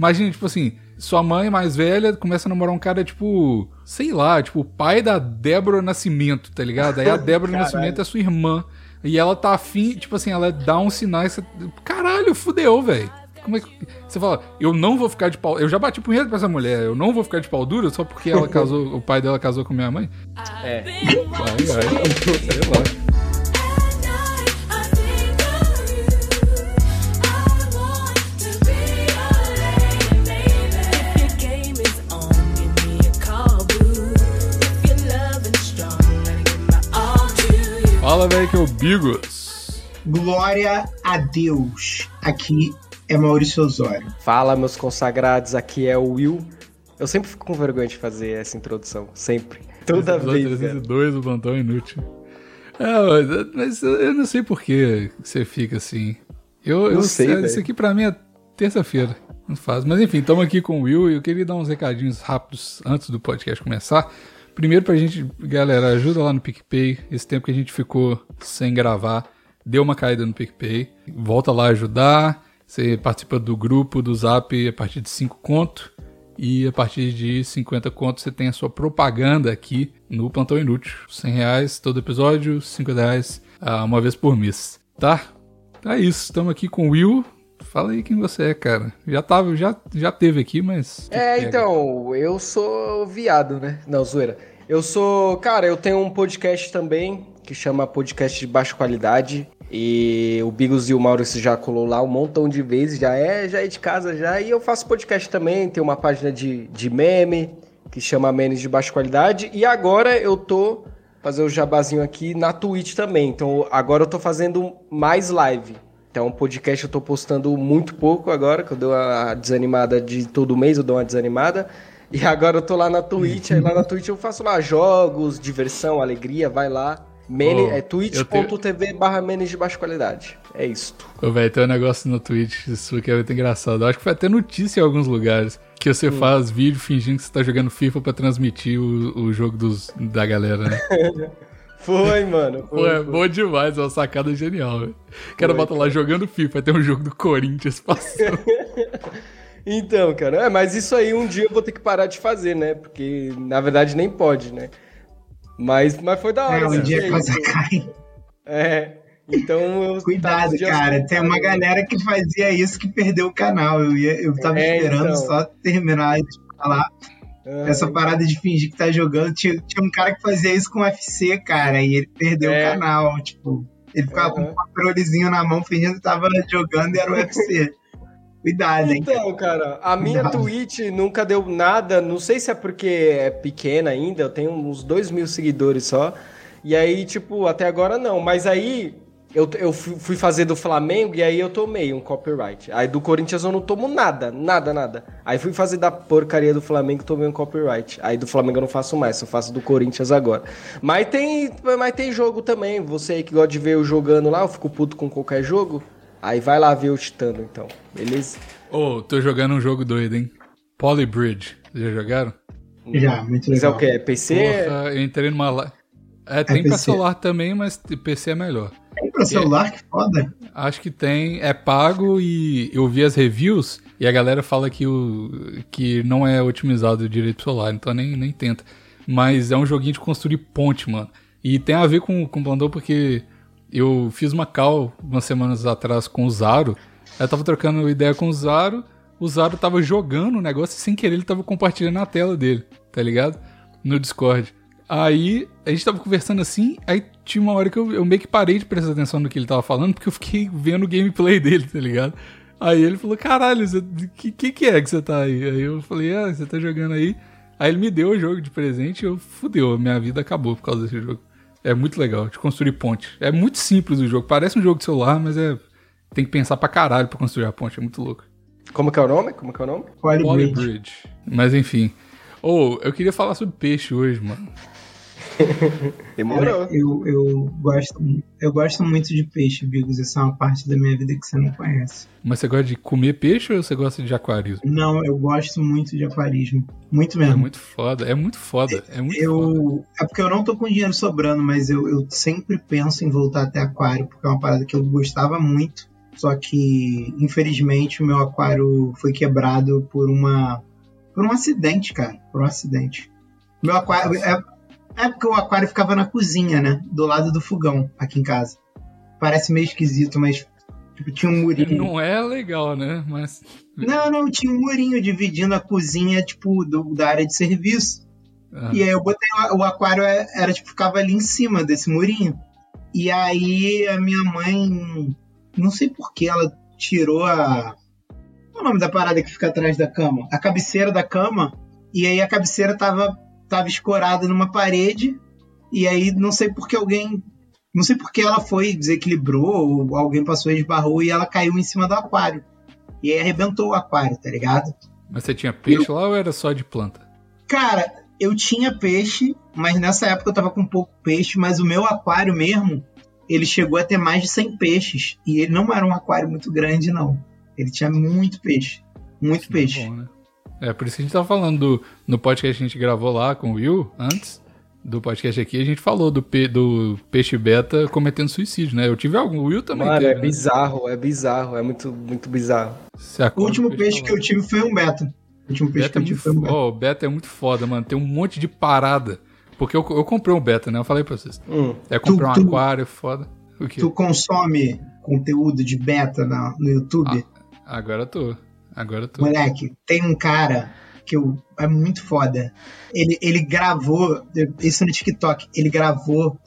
Imagina, tipo assim, sua mãe mais velha começa a namorar um cara, tipo, sei lá, tipo, o pai da Débora Nascimento, tá ligado? Aí a Débora Nascimento é sua irmã. E ela tá afim, tipo assim, ela dá uns sinais. Você... Caralho, fudeu, velho. Como é que. Você fala, eu não vou ficar de pau. Eu já bati punheta pra essa mulher, eu não vou ficar de pau duro só porque ela casou, o pai dela casou com minha mãe? É. Vai, vai. Sei lá. Fala, velho, que é o Bigos. Glória a Deus. Aqui é Maurício Osório. Fala, meus consagrados, aqui é o Will. Eu sempre fico com vergonha de fazer essa introdução, sempre. Toda vez. 302, o plantão inútil. É, mas eu não sei por que você fica assim. Eu, não eu sei. Isso aqui pra mim é terça-feira. Não faz. Mas enfim, estamos aqui com o Will e eu queria dar uns recadinhos rápidos antes do podcast começar. Primeiro pra gente, galera, ajuda lá no PicPay. Esse tempo que a gente ficou sem gravar, deu uma caída no PicPay. Volta lá ajudar. Você participa do grupo do Zap a partir de 5 conto. E a partir de 50 conto você tem a sua propaganda aqui no Plantão Inútil. 100 reais todo episódio, 50 reais ah, uma vez por mês. Tá? É isso, estamos aqui com o Will. Fala aí quem você é, cara. Já tava, já, já teve aqui, mas. É, então, eu sou viado, né? Não, zoeira. Eu sou. Cara, eu tenho um podcast também que chama Podcast de Baixa Qualidade. E o Bigos e o Maurício já colou lá um montão de vezes, já é, já é de casa já. E eu faço podcast também, tem uma página de, de meme que chama Memes de Baixa Qualidade. E agora eu tô fazer o jabazinho aqui na Twitch também. Então agora eu tô fazendo mais live. Então, podcast eu tô postando muito pouco agora, que eu dou a desanimada de todo mês, eu dou uma desanimada. E agora eu tô lá na Twitch, aí lá na Twitch eu faço lá jogos, diversão, alegria, vai lá. Mene, oh, é twitch.tv tenho... barra de baixa qualidade. É isso. Ô, velho, tem um negócio no Twitch, isso que é muito engraçado. Eu acho que foi até notícia em alguns lugares. Que você hum. faz vídeo fingindo que você tá jogando FIFA pra transmitir o, o jogo dos, da galera, né? foi, mano. Foi, é bom demais, é uma sacada genial, velho. O cara bota lá jogando FIFA, tem um jogo do Corinthians passando. Então, cara, é, mas isso aí um dia eu vou ter que parar de fazer, né? Porque na verdade nem pode, né? Mas, mas foi da hora. É, um dia a casa cai. É. Então eu. Cuidado, cara. Tem uma galera que fazia isso que perdeu o canal. Eu, ia, eu tava é, esperando então. só terminar de falar. Uhum. Essa parada de fingir que tá jogando. Tinha, tinha um cara que fazia isso com o UFC, cara, e ele perdeu é. o canal. Tipo, ele ficava uhum. com um controlezinho na mão fingindo que tava jogando e era o UFC. Cuidado, hein? Então, cara, a minha Cuidado. Twitch nunca deu nada. Não sei se é porque é pequena ainda. Eu tenho uns 2 mil seguidores só. E aí, tipo, até agora não. Mas aí eu, eu fui fazer do Flamengo e aí eu tomei um copyright. Aí do Corinthians eu não tomo nada, nada, nada. Aí fui fazer da porcaria do Flamengo e tomei um copyright. Aí do Flamengo eu não faço mais, só faço do Corinthians agora. Mas tem, mas tem jogo também. Você aí que gosta de ver eu jogando lá, eu fico puto com qualquer jogo. Aí vai lá ver o Titano, então. Beleza? Ô, oh, tô jogando um jogo doido, hein? Polybridge. Já jogaram? Já, muito legal. Mas é o quê? É PC? Porra, eu entrei numa... É, tem é pra celular também, mas PC é melhor. Tem pra celular? Que foda. Acho que tem. É pago e eu vi as reviews e a galera fala que, o, que não é otimizado direito pro celular, então nem, nem tenta. Mas é um joguinho de construir ponte, mano. E tem a ver com, o Blandão porque eu fiz uma call umas semanas atrás com o Zaro. Eu tava trocando ideia com o Zaro. O Zaro tava jogando o negócio e sem querer ele tava compartilhando a tela dele, tá ligado? No Discord. Aí a gente tava conversando assim, aí tinha uma hora que eu, eu meio que parei de prestar atenção no que ele tava falando, porque eu fiquei vendo o gameplay dele, tá ligado? Aí ele falou, caralho, o que, que, que é que você tá aí? Aí eu falei, ah, você tá jogando aí. Aí ele me deu o jogo de presente e eu fudeu, minha vida acabou por causa desse jogo. É muito legal, de construir ponte. É muito simples o jogo. Parece um jogo de celular, mas é. Tem que pensar pra caralho pra construir a ponte. É muito louco. Como que é o nome? Como que é o nome? Polybridge. Bridge. Mas enfim. Ou, oh, eu queria falar sobre peixe hoje, mano. Demorou. Eu, eu, gosto, eu gosto muito de peixe, Bigos. Essa é uma parte da minha vida que você não conhece. Mas você gosta de comer peixe ou você gosta de aquarismo? Não, eu gosto muito de aquarismo. Muito mesmo. É muito foda, é muito foda. É, muito eu, foda. É porque eu não tô com dinheiro sobrando, mas eu, eu sempre penso em voltar até aquário, porque é uma parada que eu gostava muito. Só que, infelizmente, o meu aquário foi quebrado por uma. por um acidente, cara. Por um acidente. Meu aquário. É, é porque o aquário ficava na cozinha, né? Do lado do fogão, aqui em casa. Parece meio esquisito, mas tipo, tinha um murinho. Não é legal, né? Mas. Não, não, tinha um murinho dividindo a cozinha, tipo, do, da área de serviço. Ah. E aí eu botei o aquário, é, era tipo, ficava ali em cima desse murinho. E aí a minha mãe, não sei por que ela tirou a. Qual é o nome da parada que fica atrás da cama? A cabeceira da cama. E aí a cabeceira tava, tava escorada numa parede. E aí não sei por que alguém. Não sei por que ela foi, desequilibrou, ou alguém passou e esbarrou e ela caiu em cima do aquário. E aí arrebentou o aquário, tá ligado? Mas você tinha peixe eu... lá ou era só de planta? Cara, eu tinha peixe, mas nessa época eu tava com pouco peixe, mas o meu aquário mesmo, ele chegou a ter mais de 100 peixes. E ele não era um aquário muito grande, não. Ele tinha muito peixe. Muito Sim, peixe. Bom, né? É, por isso que a gente tava falando do, no podcast que a gente gravou lá com o Will, antes do podcast aqui, a gente falou do, pe, do peixe beta cometendo suicídio, né? Eu tive algum, o Will também Mano, teve, é né? bizarro, é bizarro, é muito, muito bizarro. O último peixe que eu tive foi um beta. O último peixe beta é muito, foi oh, o beta é muito foda, mano. Tem um monte de parada. Porque eu, eu comprei um beta, né? Eu falei pra vocês. Hum. É comprar um aquário, foda. O quê? Tu consome conteúdo de beta na, no YouTube? Ah, agora tô. Agora tô. Moleque, tem um cara que eu, é muito foda. Ele, ele gravou, isso no TikTok, ele gravou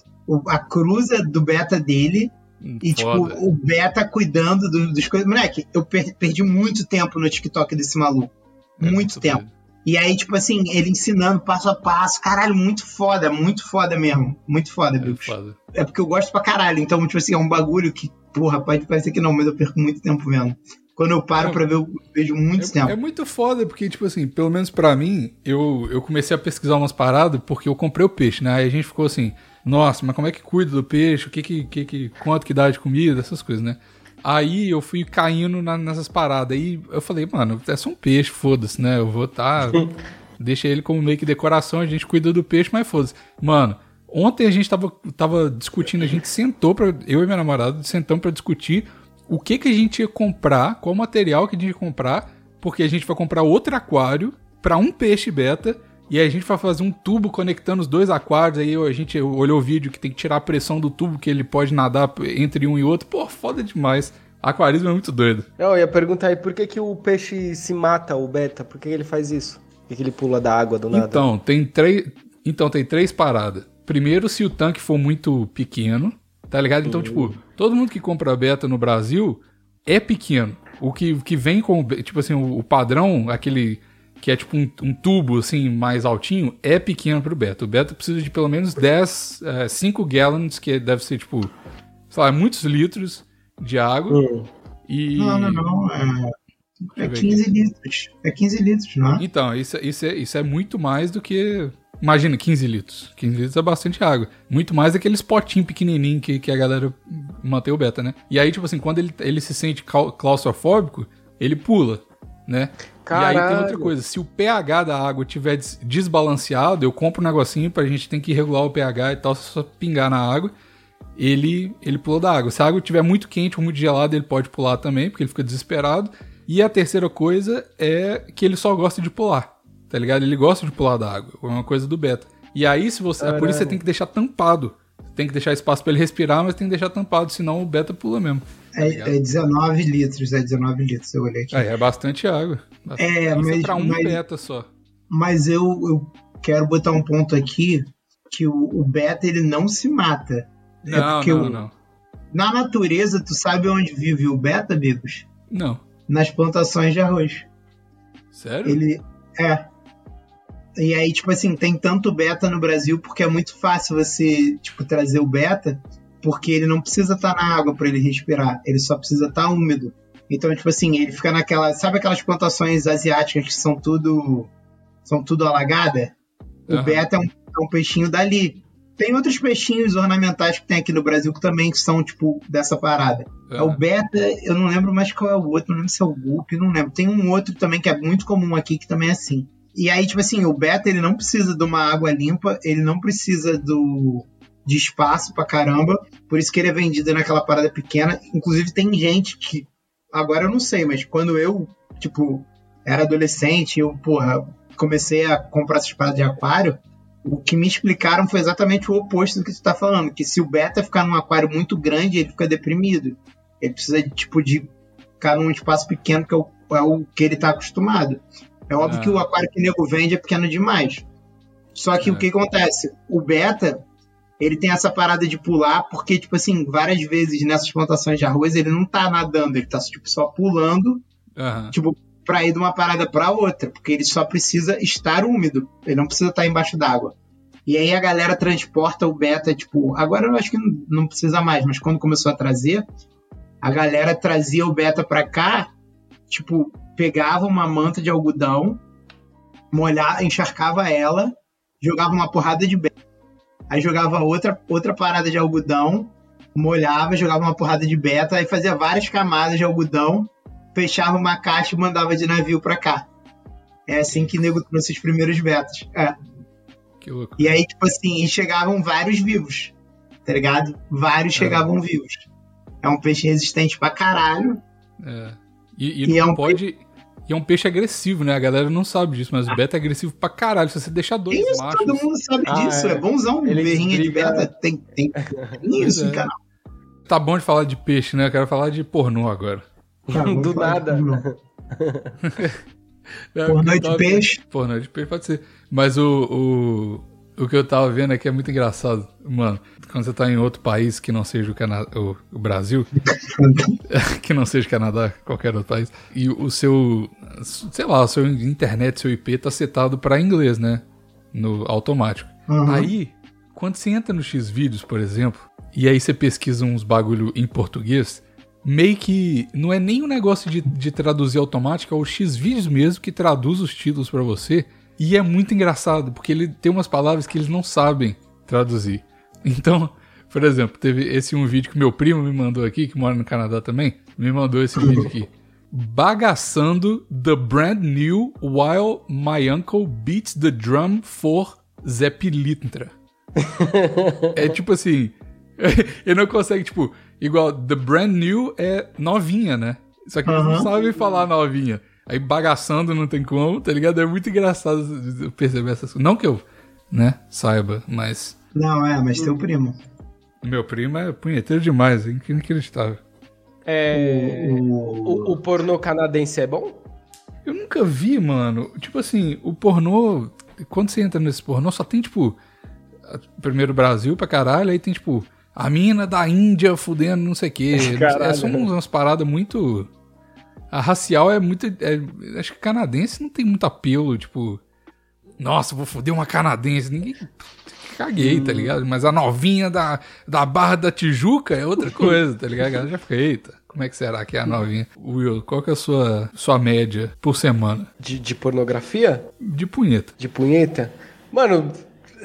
a cruza do beta dele hum, e, tipo, o beta cuidando do, dos coisas. Moleque, eu per, perdi muito tempo no TikTok desse maluco. É muito tempo. Doido. E aí, tipo assim, ele ensinando passo a passo. Caralho, muito foda, muito foda mesmo. Muito foda, é, foda. é porque eu gosto pra caralho. Então, tipo assim, é um bagulho que, porra, pode parecer que não, mas eu perco muito tempo vendo. Quando eu paro é, pra ver, eu vejo muito é, tempo. É muito foda, porque, tipo assim, pelo menos pra mim, eu, eu comecei a pesquisar umas paradas porque eu comprei o peixe, né? Aí a gente ficou assim, nossa, mas como é que cuida do peixe? O que que, que, que quanto que dá de comida? Essas coisas, né? Aí eu fui caindo na, nessas paradas. Aí eu falei, mano, é só um peixe, foda-se, né? Eu vou tá. deixa ele como meio que decoração, a gente cuida do peixe, mas foda-se. Mano, ontem a gente tava, tava discutindo, a gente sentou pra. Eu e minha namorada sentamos pra discutir o que que a gente ia comprar, qual material que a gente ia comprar, porque a gente vai comprar outro aquário para um peixe beta. E aí a gente vai fazer um tubo conectando os dois aquários. Aí a gente olhou o vídeo que tem que tirar a pressão do tubo, que ele pode nadar entre um e outro. Pô, foda demais. Aquarismo é muito doido. Eu ia perguntar aí, por que, que o peixe se mata, o beta? Por que ele faz isso? Por que ele pula da água do nada? Então, tem três, então, tem três paradas. Primeiro, se o tanque for muito pequeno, tá ligado? Então, uhum. tipo, todo mundo que compra beta no Brasil é pequeno. O que, que vem com, tipo assim, o, o padrão, aquele que é tipo um, um, tubo assim mais altinho, é pequeno pro beta. O beta precisa de pelo menos 10, é, 5 gallons, que deve ser tipo, sei lá, muitos litros de água. Uhum. E... Não, não, não. É, é 15 litros. É 15 litros, não é? Então, isso, isso, é, isso é muito mais do que. Imagina, 15 litros. 15 litros é bastante água. Muito mais daqueles potinhos pequenininhos que, que a galera mantém o beta, né? E aí, tipo assim, quando ele, ele se sente claustrofóbico, ele pula, né? Caralho. E aí tem outra coisa, se o pH da água tiver desbalanceado, eu compro um negocinho pra gente ter que regular o pH e tal, só pingar na água, ele ele pula da água. Se a água estiver muito quente ou muito gelada, ele pode pular também, porque ele fica desesperado. E a terceira coisa é que ele só gosta de pular, tá ligado? Ele gosta de pular da água, é uma coisa do beta. E aí, se você. Caralho. É por isso que você tem que deixar tampado. Tem que deixar espaço para ele respirar, mas tem que deixar tampado, senão o beta pula mesmo. Tá é, é 19 litros, é 19 litros, eu olhei aqui. É, é bastante água. Bastante. É, mas. É pra um mas, beta só. Mas eu, eu quero botar um ponto aqui que o, o beta ele não se mata. É não, é porque não, o, não. Na natureza, tu sabe onde vive o beta, Bigos? Não. Nas plantações de arroz. Sério? Ele. É. E aí, tipo assim, tem tanto beta no Brasil porque é muito fácil você, tipo, trazer o beta porque ele não precisa estar tá na água para ele respirar, ele só precisa estar tá úmido. Então, tipo assim, ele fica naquela. Sabe aquelas plantações asiáticas que são tudo. são tudo alagada? O uhum. beta é um, é um, peixinho dali. Tem outros peixinhos ornamentais que tem aqui no Brasil que também são, tipo, dessa parada. Uhum. É o beta, eu não lembro mais qual é o outro, não lembro se é o Gup, não lembro. Tem um outro também que é muito comum aqui que também é assim. E aí, tipo assim, o beta ele não precisa de uma água limpa, ele não precisa do, de espaço pra caramba. Por isso que ele é vendido naquela parada pequena. Inclusive, tem gente que agora eu não sei, mas quando eu, tipo, era adolescente, eu, porra, comecei a comprar essas paradas de aquário, o que me explicaram foi exatamente o oposto do que tu tá falando, que se o beta ficar num aquário muito grande, ele fica deprimido. Ele precisa, tipo, de ficar num espaço pequeno, que é o, é o que ele tá acostumado. É óbvio que o ah. aquário que o nego vende é pequeno demais. Só que é. o que acontece? O beta, ele tem essa parada de pular, porque, tipo assim, várias vezes nessas plantações de arroz, ele não tá nadando, ele tá, tipo, só pulando, uhum. tipo, pra ir de uma parada pra outra, porque ele só precisa estar úmido, ele não precisa estar embaixo d'água. E aí a galera transporta o beta, tipo, agora eu acho que não precisa mais, mas quando começou a trazer, a galera trazia o beta pra cá, tipo, pegava uma manta de algodão, molhava, encharcava ela, jogava uma porrada de beta, aí jogava outra, outra parada de algodão, molhava, jogava uma porrada de beta, aí fazia várias camadas de algodão, fechava uma caixa e mandava de navio pra cá. É assim que o nego trouxe os primeiros betas. É. Que louco. E aí, tipo assim, chegavam vários vivos, tá ligado? Vários é. chegavam vivos. É um peixe resistente pra caralho. É. E, e, e não é um pode. Peixe... E é um peixe agressivo, né? A galera não sabe disso, mas o beta é agressivo pra caralho. Se você deixar dois Isso, machos... todo mundo sabe ah, disso. É, é bonzão. Ele berrinha de beta. Tem, tem isso, é. canal. Tá bom de falar de peixe, né? Eu quero falar de pornô agora. Tá, Do nada. pornô de peixe? Pornô de peixe pode ser. Mas o, o, o que eu tava vendo aqui é muito engraçado. Mano, quando você tá em outro país que não seja o, Cana o, o Brasil, que não seja o Canadá, qualquer outro país, e o seu, sei lá, o seu internet, seu IP tá setado para inglês, né? No automático. Uhum. Aí, quando você entra no X-Vídeos, por exemplo, e aí você pesquisa uns bagulho em português, meio que não é nem um negócio de, de traduzir automático, é o X-Vídeos mesmo que traduz os títulos para você. E é muito engraçado, porque ele tem umas palavras que eles não sabem traduzir. Então, por exemplo, teve esse um vídeo que meu primo me mandou aqui, que mora no Canadá também, me mandou esse vídeo aqui. Bagaçando the brand new while my uncle beats the drum for Zepilitra. é tipo assim, ele não consegue, tipo, igual the brand new é novinha, né? Só que eles não sabem falar novinha. Aí bagaçando não tem como, tá ligado? É muito engraçado perceber essas coisas. Não que eu, né, saiba, mas. Não, é, mas teu primo. Meu primo é punheteiro demais, é inacreditável. É. O, o, o pornô canadense é bom? Eu nunca vi, mano. Tipo assim, o pornô. Quando você entra nesse pornô, só tem, tipo. Primeiro Brasil pra caralho, aí tem, tipo. A mina da Índia fudendo não sei o quê. É, são umas paradas muito a racial é muito. É, acho que canadense não tem muito apelo, tipo. Nossa, vou foder uma canadense. Ninguém. Caguei, tá hum. ligado? Mas a novinha da, da Barra da Tijuca é outra coisa, tá ligado? A galera já fica, eita, como é que será que é a novinha? Will, qual que é a sua, sua média por semana? De, de pornografia? De punheta. De punheta? Mano,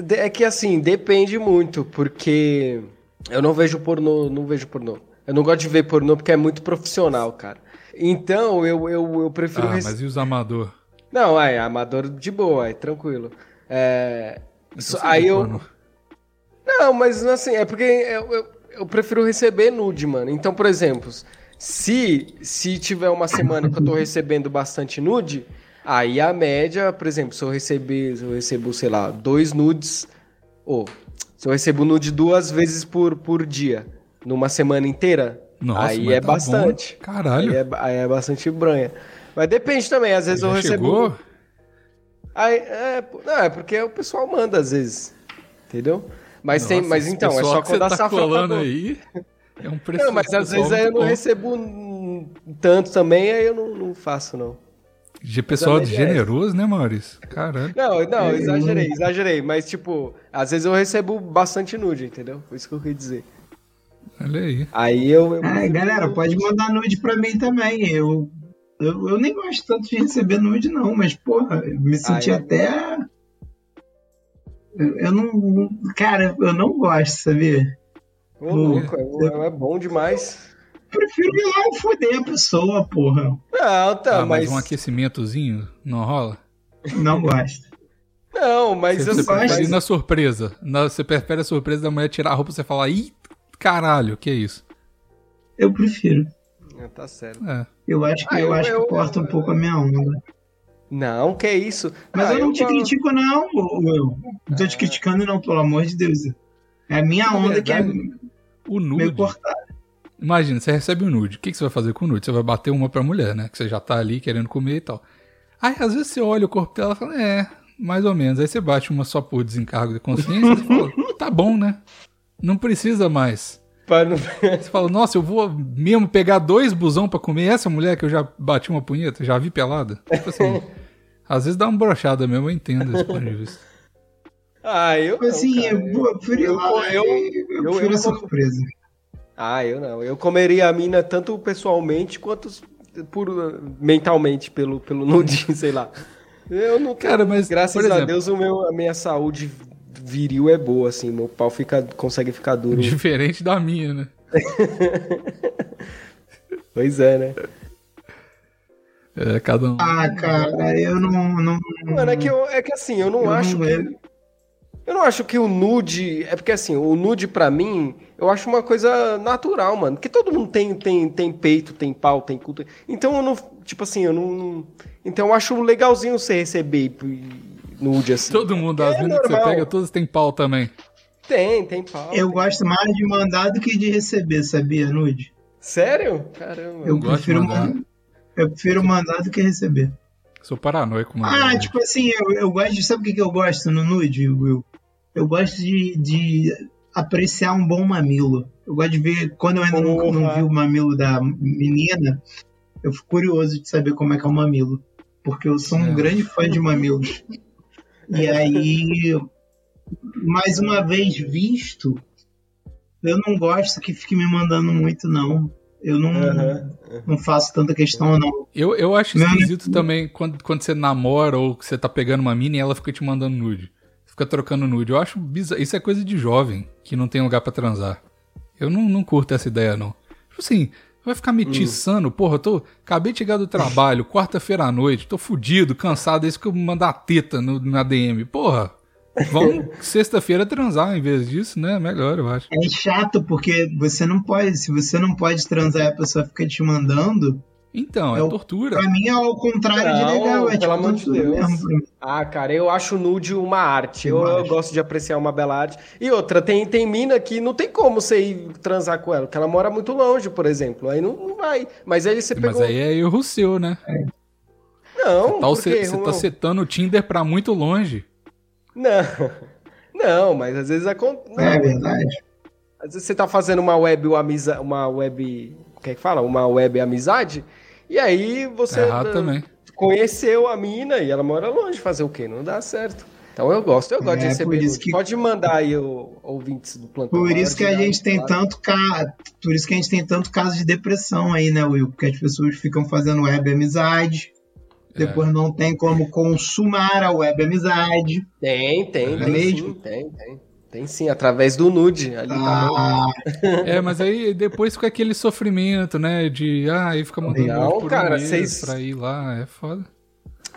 é que assim, depende muito, porque eu não vejo pornô, não vejo pornô. Eu não gosto de ver pornô porque é muito profissional, cara. Então, eu, eu, eu prefiro... Ah, mas e os amador? Não, é, amador de boa, é tranquilo. É... Então, aí eu... Porno. Não, mas assim, é porque eu, eu, eu, prefiro receber nude, mano. Então, por exemplo, se, se tiver uma semana que eu tô recebendo bastante nude, aí a média, por exemplo, se eu receber, se eu recebo, sei lá, dois nudes, ou se eu recebo nude duas vezes por, por dia, numa semana inteira, nossa, aí é tá bastante. Bom. Caralho. Aí é, aí é, bastante branha. Mas depende também, às vezes Já eu recebo. Chegou? Aí, é, não, é porque o pessoal manda às vezes. Entendeu? Mas Nossa, tem, mas então, é só quando a tá safra colando aí. É um preço. Não, mas às vezes aí eu não bom. recebo tanto também, aí eu não, não faço não. De pessoal generoso, né, Maurício? Caralho. Não, não, exagerei, exagerei. Mas, tipo, às vezes eu recebo bastante nude, entendeu? Foi isso que eu queria dizer. Olha aí. Aí eu. eu... É, galera, pode mandar nude pra mim também. Eu, eu, eu nem gosto tanto de receber nude, não, mas, porra, eu me senti até. Eu, eu, não. Cara, eu não gosto, sabia? Ô, louco, é, é bom demais. Prefiro ir lá e foder a pessoa, porra. Não, tá, ah, mas. mas um aquecimentozinho não rola? Não gosto. Não, mas você, eu você prefere na surpresa. Na, você prefere a surpresa da mulher tirar a roupa e você falar, ih, Caralho, que é isso? Eu prefiro. É, tá certo. É. Eu acho que, ah, eu, eu, acho eu, que corta um pouco a minha onda. Não, que isso. Mas ah, eu não te critico, não, eu. Não tô te ah. criticando, não, pelo amor de Deus. É a minha onda verdade, que é o nude. meio cortada. Imagina, você recebe um nude. O que, que você vai fazer com o nude? Você vai bater uma pra mulher, né? Que você já tá ali querendo comer e tal. Aí, às vezes, você olha o corpo dela e fala, é, mais ou menos. Aí você bate uma só por desencargo de consciência e fala, tá bom, né? Não precisa mais. Você fala, nossa, eu vou mesmo pegar dois busão para comer essa mulher que eu já bati uma punheta, já vi pelada. Tipo assim, às vezes dá uma brochada mesmo, eu entendo esse ponto de vista. Ah, eu não, assim, cara, eu, eu, prefiro, eu, eu, eu, eu, eu, surpresa. Ah, eu não. Eu comeria a mina tanto pessoalmente quanto por, mentalmente pelo, pelo nudinho, sei lá. Eu não Cara, mas graças exemplo, a Deus o meu, a minha saúde viril é boa, assim. Meu pau fica, consegue ficar duro. Diferente da minha, né? pois é, né? É, cada um. Ah, cara, eu não. não Mano, é que, eu, é que assim, eu não eu acho não que. Eu não acho que o nude. É porque assim, o nude pra mim, eu acho uma coisa natural, mano. Porque todo mundo tem, tem, tem peito, tem pau, tem culto. Então eu não. Tipo assim, eu não. Então eu acho legalzinho você receber nude assim. Todo mundo, as é minas que você pega, todas têm pau também. Tem, tem pau. Eu tem gosto mais de mandar do que de receber, sabia, nude? Sério? Caramba. Eu, eu prefiro mandar. Eu prefiro mandar do que receber. Sou paranoico, mano. Ah, tipo assim, eu, eu gosto de. Sabe o que, que eu gosto no nude, Will? Eu gosto de, de apreciar um bom mamilo. Eu gosto de ver. Quando eu ainda não, não, vi o mamilo da menina, eu fico curioso de saber como é que é o mamilo. Porque eu sou um é. grande fã de mamilos. E aí, mais uma vez visto, eu não gosto que fique me mandando muito, não. Eu não, uhum. não faço tanta questão, não. Eu, eu acho Meu esquisito amigo... também quando, quando você namora ou você tá pegando uma mina e ela fica te mandando nude. Fica trocando nude. Eu acho bizarro. Isso é coisa de jovem que não tem lugar para transar. Eu não, não curto essa ideia, não. Tipo assim, vai ficar me hum. tiçando, porra, eu tô. Acabei de chegar do trabalho, quarta-feira à noite, tô fudido, cansado, é isso que eu mandar teta no, na DM. Porra, vamos sexta-feira transar em vez disso, né? Melhor, eu acho. É chato, porque você não pode, se você não pode transar e a pessoa fica te mandando, então, é, é tortura. Pra mim é ao contrário não, de legal. É pelo tipo amor de Deus. Mesmo. Ah, cara, eu acho nude uma arte. Eu, eu, gosto de apreciar uma bela arte. E outra, tem, tem mina que não tem como você ir transar com ela, porque ela mora muito longe, por exemplo. Aí não, não vai. Mas aí você pegou. Mas aí é erro seu, né? É. Não, você tá, você tá setando o Tinder pra muito longe. Não. Não, mas às vezes acontece. É verdade. Às vezes você tá fazendo uma web, uma, uma web. O que é que fala? Uma web amizade. E aí você Errado também. conheceu a mina e ela mora longe, fazer o quê? Não dá certo. Então eu gosto, eu gosto é, de receber. Que... Pode mandar aí o ouvintes do plantão. Por isso que a gente tem tanto ca... por isso que a gente tem tanto caso de depressão aí, né, Will? Porque as pessoas ficam fazendo web amizade, é. depois não tem como consumar a web amizade. Tem, tem, é tem, mesmo? Sim, tem, tem. Tem sim, através do nude. Ali ah. tá é, mas aí depois fica aquele sofrimento, né? De, ah, aí fica mandando Não, por cara, um vocês... pra ir lá, é foda.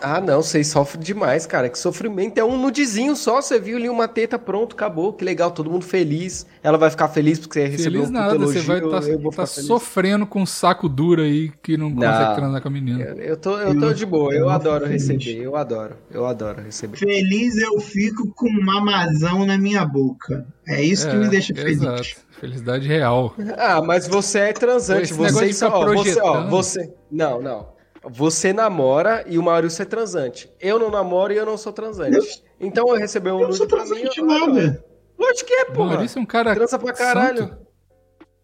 Ah, não, vocês sofrem demais, cara. Que sofrimento. É um nudezinho só. Você viu ali uma teta, pronto, acabou. Que legal, todo mundo feliz. Ela vai ficar feliz porque você recebeu feliz um nada, elogio, Você vai estar tá, tá sofrendo com um saco duro aí que não, não consegue transar com a menina. Eu, eu, tô, eu tô de boa. Eu, eu adoro receber. Eu adoro. Eu adoro receber. Feliz eu fico com um mamazão na minha boca. É isso é, que me deixa feliz. Exato. Felicidade real. Ah, mas você é transante. você, só, você, ó, você. Não, não. Você namora e o Maurício é transante. Eu não namoro e eu não sou transante. Eu, então eu recebi um nude pra mim. Eu, nada. Lógico que é, pô. Maurício é um cara. Transa pra caralho. Santo.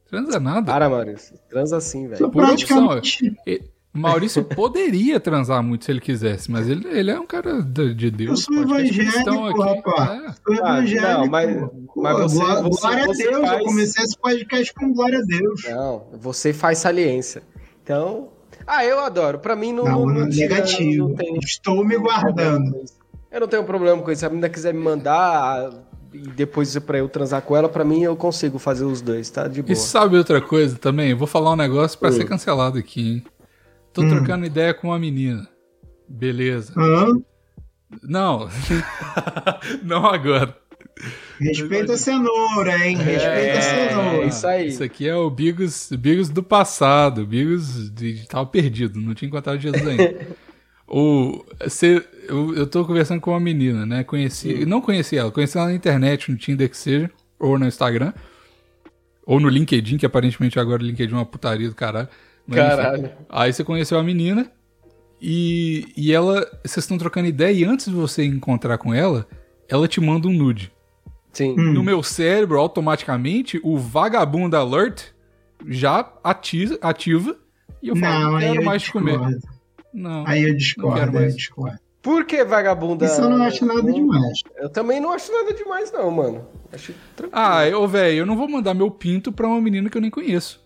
Transa nada. Para, Maurício. Transa sim, velho. Por opção. Maurício poderia transar muito se ele quisesse, mas ele, ele é um cara de, de Deus. Eu sou evangélico, aqui. rapaz. É. Sou ah, evangélico. Não, mas, mas você, glória, você, glória você a Deus. Faz... Eu comecei esse podcast com glória a Deus. Não, você faz saliência. Então, ah, eu adoro. Pra mim não. Não, não, não negativo. Não tem... Estou me guardando. Eu não tenho problema com isso. Se a menina quiser me mandar e depois pra eu transar com ela, pra mim eu consigo fazer os dois, tá? De boa. E sabe outra coisa também? Eu vou falar um negócio pra ser cancelado aqui, hein? Tô hum. trocando ideia com uma menina. Beleza. Hum? Não. não agora. Respeita a cenoura, hein? Respeita é, a cenoura. Isso aí. Isso aqui é o Bigos, Bigos do passado. Bigos de, tava perdido, não tinha encontrado Jesus ainda. o, cê, eu, eu tô conversando com uma menina, né? Conheci, não conheci ela, conheci ela na internet, no Tinder que seja, ou no Instagram, ou no LinkedIn, que aparentemente agora o LinkedIn é uma putaria do caralho. Mas, caralho. Enfim, aí você conheceu a menina e, e ela, vocês estão trocando ideia e antes de você encontrar com ela, ela te manda um nude. Sim. Hum. No meu cérebro, automaticamente, o vagabundo alert já ativa, ativa e eu falo, não, não quero mais te comer. Não. Aí eu discordo, não mais. eu discordo. Por que vagabunda? Isso eu não acho nada demais. Eu também não acho nada demais, não, mano. Acho tranquilo. Ah, eu, velho, eu não vou mandar meu pinto pra uma menina que eu nem conheço.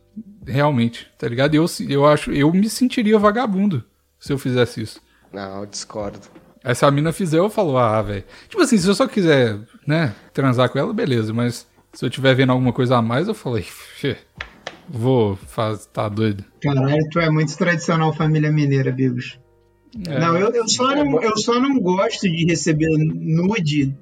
Realmente, tá ligado? Eu, eu acho, eu me sentiria vagabundo se eu fizesse isso. Não, eu discordo. Aí se a mina fizer, eu falo, ah, velho. Tipo assim, se eu só quiser, né, transar com ela, beleza. Mas se eu tiver vendo alguma coisa a mais, eu falei, vou, faz, tá doido. Caralho, tu é muito tradicional família mineira, Bigos. É. Não, eu, eu, só não, eu só não gosto de receber nude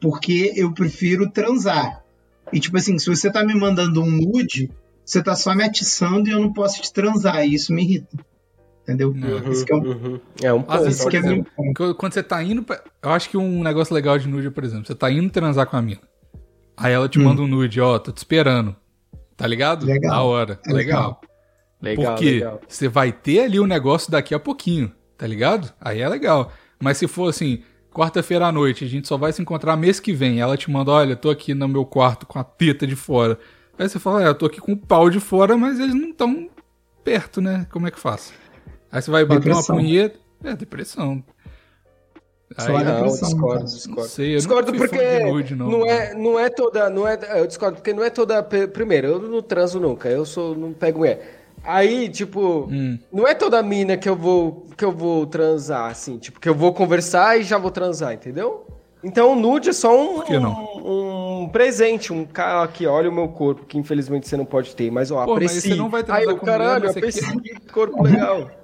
porque eu prefiro transar. E tipo assim, se você tá me mandando um nude, você tá só me atiçando e eu não posso te transar. E isso me irrita. Entendeu? Uhum, isso que é um, uhum. é um ponto. Vezes, exemplo, é quando você tá indo. Pra... Eu acho que um negócio legal de nude, por exemplo, você tá indo transar com a mina. Aí ela te hum. manda um nude, ó, tô te esperando. Tá ligado? Legal. Da hora. É legal. legal. Porque legal. você vai ter ali o um negócio daqui a pouquinho, tá ligado? Aí é legal. Mas se for assim, quarta-feira à noite, a gente só vai se encontrar mês que vem. Ela te manda, olha, tô aqui no meu quarto com a teta de fora. Aí você fala, é, eu tô aqui com o pau de fora, mas eles não estão perto, né? Como é que faço? Aí você vai bater depressão. uma punheta. É, depressão. Aí, não, depressão, discordo, discordo. Não sei, discordo porque nude, não, não, é, não é toda. Não é, eu discordo porque não é toda. Primeiro, eu não transo nunca, eu sou, não pego mulher. Aí, tipo, hum. não é toda mina que eu vou que eu vou transar, assim, tipo, que eu vou conversar e já vou transar, entendeu? Então o nude é só um, um, um, presente, um cara aqui, olha o meu corpo, que infelizmente você não pode ter, mas ó, Pô, aprecie. Mas você não vai transar Ai, com caralho, aprecie que corpo legal.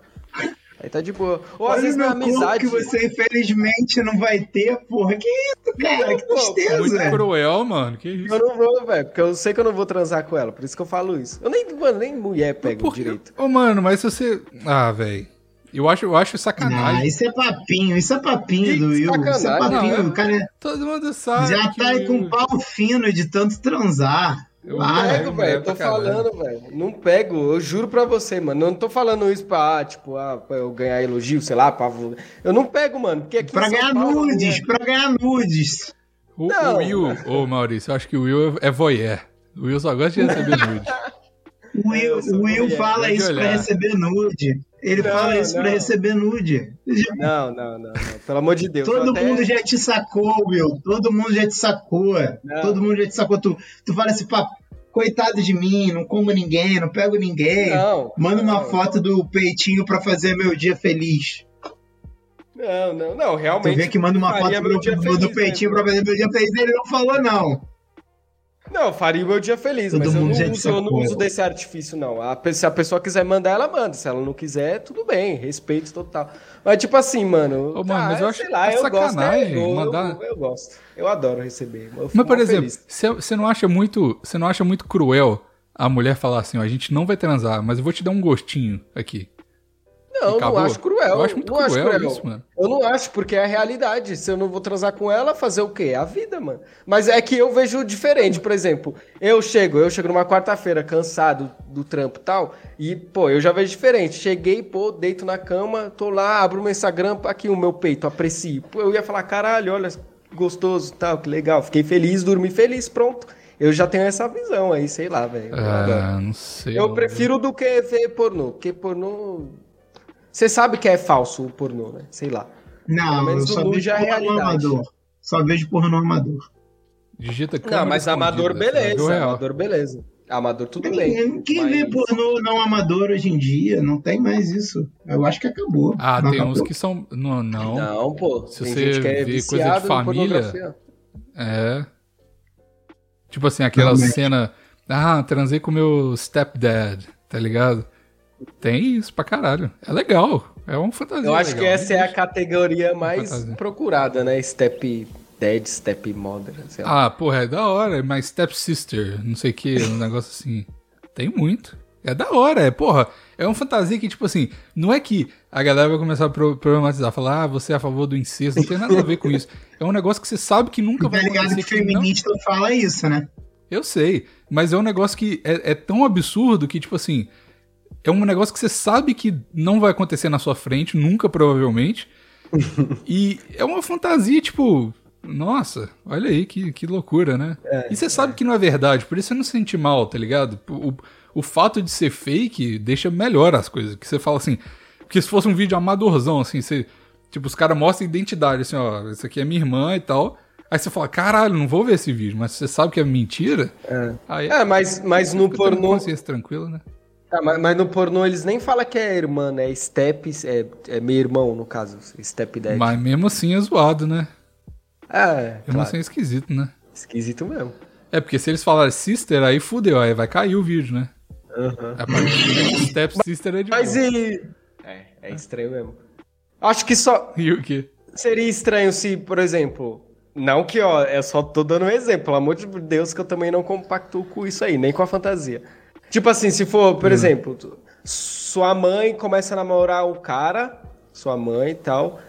Aí tá de boa. Ou às vezes na amizade. que você infelizmente não vai ter, porra. Que isso, cara? Que tristeza. Muito cruel, mano. Que isso. Eu não vou, velho. Porque eu sei que eu não vou transar com ela. Por isso que eu falo isso. Eu nem, mano, nem mulher pego direito. Ô, mano, mas se você. Ah, velho. Eu acho, eu acho sacanagem. Ah, isso é papinho, isso é papinho do Will. Isso é papinho, não, é, cara. Todo mundo sabe. Já tá aí com pau fino de tanto transar. Eu não pego, velho. Tô falando, velho. Não pego. Eu juro pra você, mano. Não tô falando isso pra, ah, tipo, ah, pra eu ganhar elogio, sei lá, pra... Eu não pego, mano. Porque aqui pra ganhar Paulo, nudes, né? pra ganhar nudes. O, não, o Will, ô Maurício, eu acho que o Will é voyeur. O Will só gosta de receber nude. o Will, o Will fala isso pra receber nude. Ele não, fala isso não. pra receber nude. Não, não, não, não, Pelo amor de Deus. Todo até... mundo já te sacou, Will. Todo mundo já te sacou. Não. Todo mundo já te sacou. Tu, tu fala assim, pá, coitado de mim, não como ninguém, não pego ninguém. Não, Manda uma foto do peitinho pra fazer meu dia feliz. Não, não, não, realmente. Tu vê que manda uma foto do, do peitinho né? pra fazer meu dia feliz, ele não falou, não. Não, faria o meu dia feliz, Todo mas eu não, uso, eu não uso desse artifício, não. A, se a pessoa quiser mandar, ela manda. Se ela não quiser, tudo bem, respeito total. Mas tipo assim, mano. Ô, mano, mas eu acho sei lá, eu sacanagem gosto, é, eu, mandar... Eu, eu, gosto. Eu adoro receber. mas, por exemplo, você não acha muito. Você não acha muito cruel a mulher falar assim, ó, a gente não vai transar, mas eu vou te dar um gostinho aqui. Não, não acho cruel. Eu acho muito não cruel, acho cruel isso, mano. Eu não acho, porque é a realidade. Se eu não vou transar com ela, fazer o quê? É a vida, mano. Mas é que eu vejo diferente, por exemplo. Eu chego, eu chego numa quarta-feira cansado do trampo e tal, e, pô, eu já vejo diferente. Cheguei, pô, deito na cama, tô lá, abro o meu Instagram, aqui o meu peito, aprecio. Pô, eu ia falar, caralho, olha, gostoso tal, que legal. Fiquei feliz, dormi feliz, pronto. Eu já tenho essa visão aí, sei lá, velho. Ah, não sei. Eu prefiro do que ver pornô, porque pornô você sabe que é falso o pornô, né? Sei lá. Não, eu só vejo é pornô amador. Só vejo pornô amador. Digita Não, mas amador beleza, amador beleza. Amador tudo quem, bem. Quem mas... vê pornô não amador hoje em dia, não tem mais isso. Eu acho que acabou. Ah, não tem acabou. uns que são. Não, não. Não, pô. Se tem você é vê coisa de família. É. Tipo assim, aquela cena. Ah, transei com meu stepdad, tá ligado? Tem isso pra caralho. É legal. É uma fantasia. Eu acho legal. que essa é a categoria mais procurada, né? Step Dead Stepmother. Ah, porra, é da hora, mas Stepsister, não sei o que, um negócio assim. Tem muito. É da hora, é, porra. É uma fantasia que, tipo assim, não é que a galera vai começar a problematizar, falar, ah, você é a favor do incesto, não tem nada a ver com isso. É um negócio que você sabe que nunca vai tá ligado acontecer. que feminista não... fala isso, né? Eu sei, mas é um negócio que é, é tão absurdo que, tipo assim, é um negócio que você sabe que não vai acontecer na sua frente, nunca provavelmente. e é uma fantasia, tipo, nossa, olha aí que, que loucura, né? É, e você sabe que não é verdade, por isso você não se sente mal, tá ligado? O, o fato de ser fake deixa melhor as coisas. Que você fala assim. Porque se fosse um vídeo amadorzão, assim, você. Tipo, os caras mostram identidade, assim, ó, isso aqui é minha irmã e tal. Aí você fala, caralho, não vou ver esse vídeo, mas você sabe que é mentira. É, aí, é mas, mas no pornô. tranquila, né? Ah, mas, mas, no pornô eles nem falam que é irmã, né? Step, é, é meu irmão, no caso. Step Dad. Mas mesmo assim é zoado, né? É. Mesmo claro. assim é esquisito, né? Esquisito mesmo. É, porque se eles falarem sister, aí fudeu, aí vai cair o vídeo, né? Uhum. A parte Step Sister é de Mas boa. e. É, é estranho mesmo. Acho que só. E o quê? Seria estranho se, por exemplo. Não que, ó, eu só tô dando um exemplo, pelo amor de Deus, que eu também não compactuo com isso aí, nem com a fantasia. Tipo assim, se for, por hum. exemplo, sua mãe começa a namorar o cara, sua mãe e tal,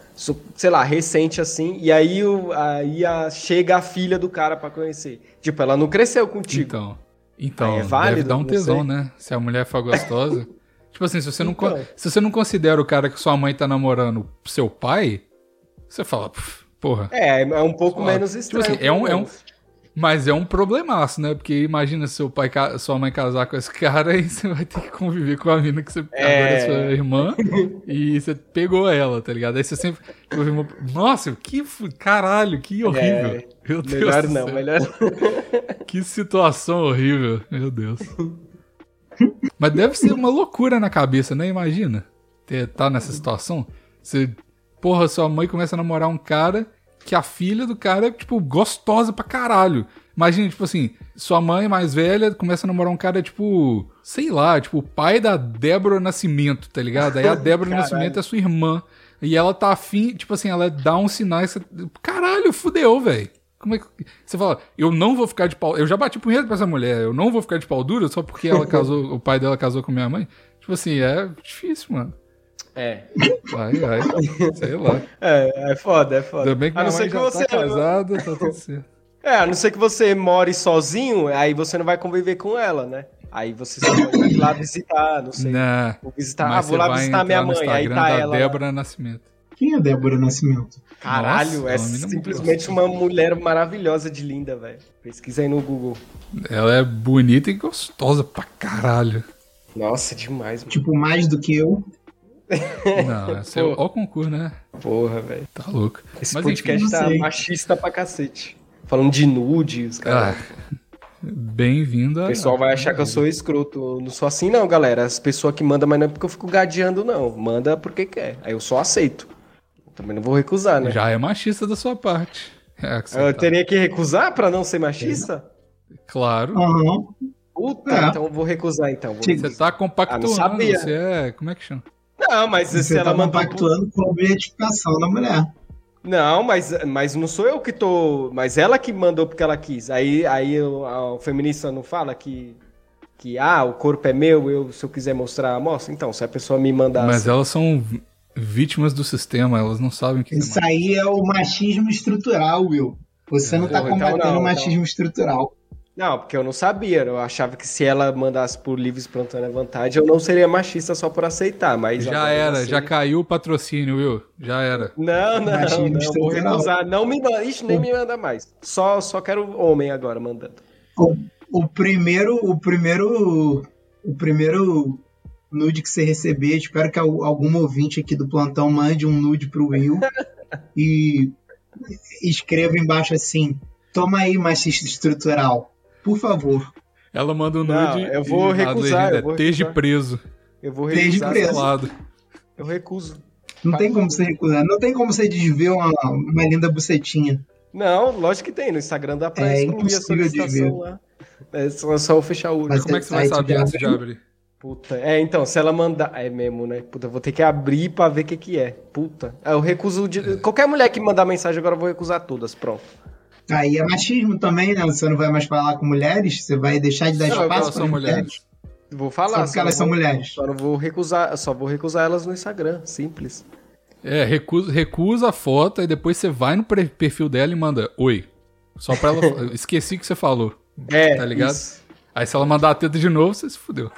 sei lá, recente assim, e aí, aí a, chega a filha do cara para conhecer. Tipo, ela não cresceu contigo. Então. Então, é válido, deve dar um tesão, né? Se a mulher for gostosa. tipo assim, se você, não, então. se você não considera o cara que sua mãe tá namorando seu pai, você fala, porra. É, é um pouco menos estranho. Tipo assim, é um, é um, mas é um problemaço, né? Porque imagina seu pai, sua mãe casar com esse cara e você vai ter que conviver com a mina que você é... agora é sua irmã e você pegou ela, tá ligado? Aí você sempre. Nossa, que caralho, que horrível. É... Meu Deus melhor não, melhor Que situação horrível, meu Deus. Mas deve ser uma loucura na cabeça, né? Imagina. Ter, tá nessa situação. Você, porra, sua mãe começa a namorar um cara que a filha do cara é, tipo, gostosa pra caralho. Imagina, tipo assim, sua mãe mais velha começa a namorar um cara, tipo, sei lá, tipo, o pai da Débora Nascimento, tá ligado? Aí a Débora Nascimento é sua irmã. E ela tá afim, tipo assim, ela dá uns sinais. Caralho, fudeu, velho. Como é que. Você fala, eu não vou ficar de pau. Eu já bati punheta pra essa mulher, eu não vou ficar de pau duro só porque ela casou, o pai dela casou com minha mãe. Tipo assim, é difícil, mano. É. Vai, vai. Sei lá. É, é foda, é foda. Ainda bem que a não ser que tá você tá casada, tá tudo certo. É, a não ser que você more sozinho, aí você não vai conviver com ela, né? Aí você só ir lá visitar, não sei. Não, vou visitar, ah, vou lá visitar minha mãe, aí tá ela. Débora Nascimento. Quem é Débora Nascimento? Caralho, Nossa, é simplesmente uma mulher maravilhosa de linda, velho. Pesquisa aí no Google. Ela é bonita e gostosa pra caralho. Nossa, demais. Mano. Tipo, mais do que eu. Não, é o concurso, né? Porra, velho. Tá louco. Esse Mas, podcast enfim, tá machista pra cacete. Falando de nude, os caras. Ah, Bem-vindo. O pessoal vai achar que eu sou escroto. Não sou assim, não, galera. As pessoas que mandam, mas não é porque eu fico gadeando, não. Manda porque quer. Aí eu só aceito. Também não vou recusar, né? Já é machista da sua parte. É eu tá. teria que recusar pra não ser machista? Claro. Uhum. Puta, é. então eu vou recusar, então. Vou Você tá compactuando. Ah, você é. Como é que chama? Não, mas você se ela tá mandou. compactuando com a objetificação da mulher. Não, mas, mas não sou eu que tô. Mas ela que mandou porque ela quis. Aí, aí o, feminista não fala que. Que, ah, o corpo é meu, eu, se eu quiser mostrar, mostra. Então, se a pessoa me mandar. Mas assim, elas são vítimas do sistema, elas não sabem o que Isso é aí é o machismo estrutural, Will. Você é. não tá então combatendo então não, o machismo então... estrutural. Não, porque eu não sabia. Eu achava que se ela mandasse por livre espontânea vontade, eu não seria machista só por aceitar. Mas já era, assim... já caiu o patrocínio, viu? Já era. Não, não, não. não vou recusar. Não me manda. Ixi, nem me manda mais. Só, só quero homem agora mandando. O, o primeiro. O primeiro. O primeiro nude que você receber, espero que algum ouvinte aqui do plantão mande um nude pro Will e escreva embaixo assim: toma aí, machista estrutural. Por favor. Ela manda um nude. Não, eu vou recusar. Eu vou Esteja preso. Eu vou recusar. preso. Lado. Eu recuso. Não tem como você recusar. Não tem como você desver uma, uma linda bucetinha. Não, lógico que tem. No Instagram dá pra é excluir a solicitação lá. É só, só fechar o olho. Mas como é que você vai saber antes de abrir? Puta, é, então, se ela mandar. É mesmo, né? Puta, eu vou ter que abrir pra ver o que que é. Puta. É, eu recuso. De... É. Qualquer mulher que mandar mensagem agora eu vou recusar todas, pronto. Aí é machismo também, né? Você não vai mais falar com mulheres, você vai deixar de dar não, espaço para mulheres. mulheres. Vou falar. Só porque elas são mulheres. Só não vou recusar, só vou recusar elas no Instagram, simples. É, recusa, recusa a foto e depois você vai no perfil dela e manda oi. Só pra ela. esqueci que você falou. É. Tá ligado? Isso. Aí se ela mandar a teta de novo, você se fudeu.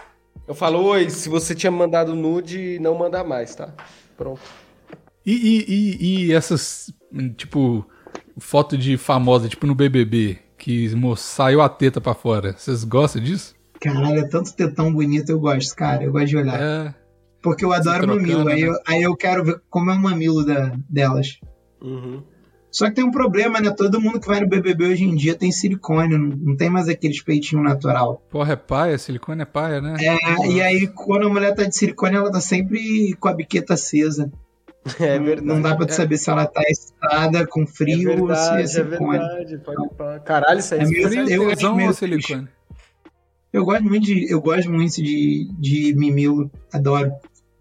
Eu falo, oi, se você tinha mandado nude, não manda mais, tá? Pronto. E, e, e, e essas, tipo, foto de famosa, tipo no BBB, que saiu a teta pra fora. Vocês gostam disso? Caralho, é tanto tetão bonito, eu gosto, cara. Eu gosto de olhar. É. Porque eu adoro mamilo. Aí, né? eu, aí eu quero ver como é o mamilo da, delas. Uhum. Só que tem um problema, né? Todo mundo que vai no BBB hoje em dia tem silicone, não, não tem mais aqueles peitinhos natural. Porra, é paia, silicone é paia, né? É, e aí quando a mulher tá de silicone, ela tá sempre com a biqueta acesa. É verdade. Não dá pra é. saber se ela tá excitada, com frio é verdade, ou se é, é silicone. É verdade, pode Caralho, isso aí é meio, frio, eu acho meio silicone. Eu gosto muito de, eu gosto muito de, de mimilo, adoro.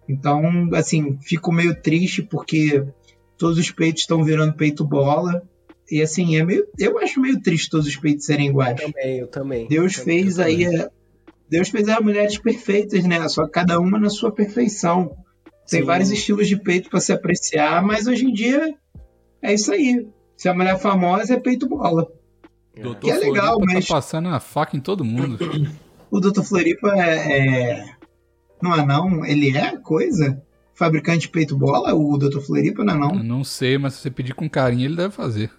Então, assim, fico meio triste porque todos os peitos estão virando peito bola. E assim, é meio, eu acho meio triste todos os peitos serem iguais. Eu também, eu também. Deus eu fez aí. Também. Deus fez as mulheres perfeitas, né? Só cada uma na sua perfeição. Tem Sim. vários estilos de peito para se apreciar, mas hoje em dia é isso aí. Se a mulher é famosa, é peito bola. Doutor que é legal, Floripa tá mas. Tá passando a faca em todo mundo. o Doutor Floripa é, é. Não é não? Ele é coisa? fabricante de peito bola, o Dr. Floripa, não é não? Eu não sei, mas se você pedir com carinho, ele deve fazer.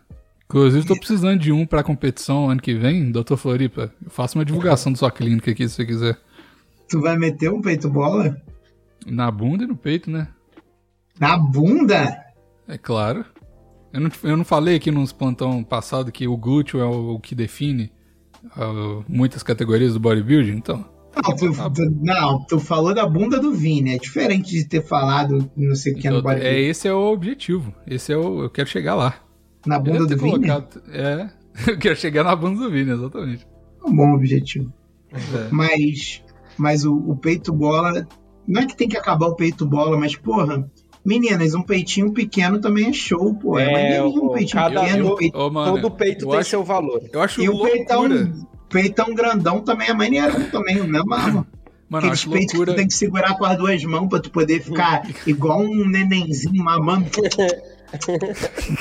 Inclusive, estou precisando de um para competição ano que vem, Dr. Floripa. Eu faço uma divulgação da sua clínica aqui, se você quiser. Tu vai meter um peito bola? Na bunda e no peito, né? Na bunda? É claro. Eu não, eu não falei aqui nos plantão passado que o glúteo é o, o que define uh, muitas categorias do bodybuilding, então. Não tu, tu, não, tu falou da bunda do Vini. É diferente de ter falado não sei o que então, no É, esse é o objetivo. Esse é o. Eu quero chegar lá. Na bunda do Vini? É, eu quero chegar na bunda do Vini, exatamente. Um bom objetivo. É. Mas, mas o, o, peito bola. Não é que tem que acabar o peito bola, mas, porra. Meninas, um peitinho pequeno também é show, pô. É, é um peitinho pequeno. Um peito, mano, todo peito tem acho, seu valor. Eu acho e loucura. o peitão peitão grandão também é maneiro também, o mesmo arma. Mano, Aqueles peitos loucura... que tu tem que segurar com as duas mãos pra tu poder ficar igual um nenenzinho mamando.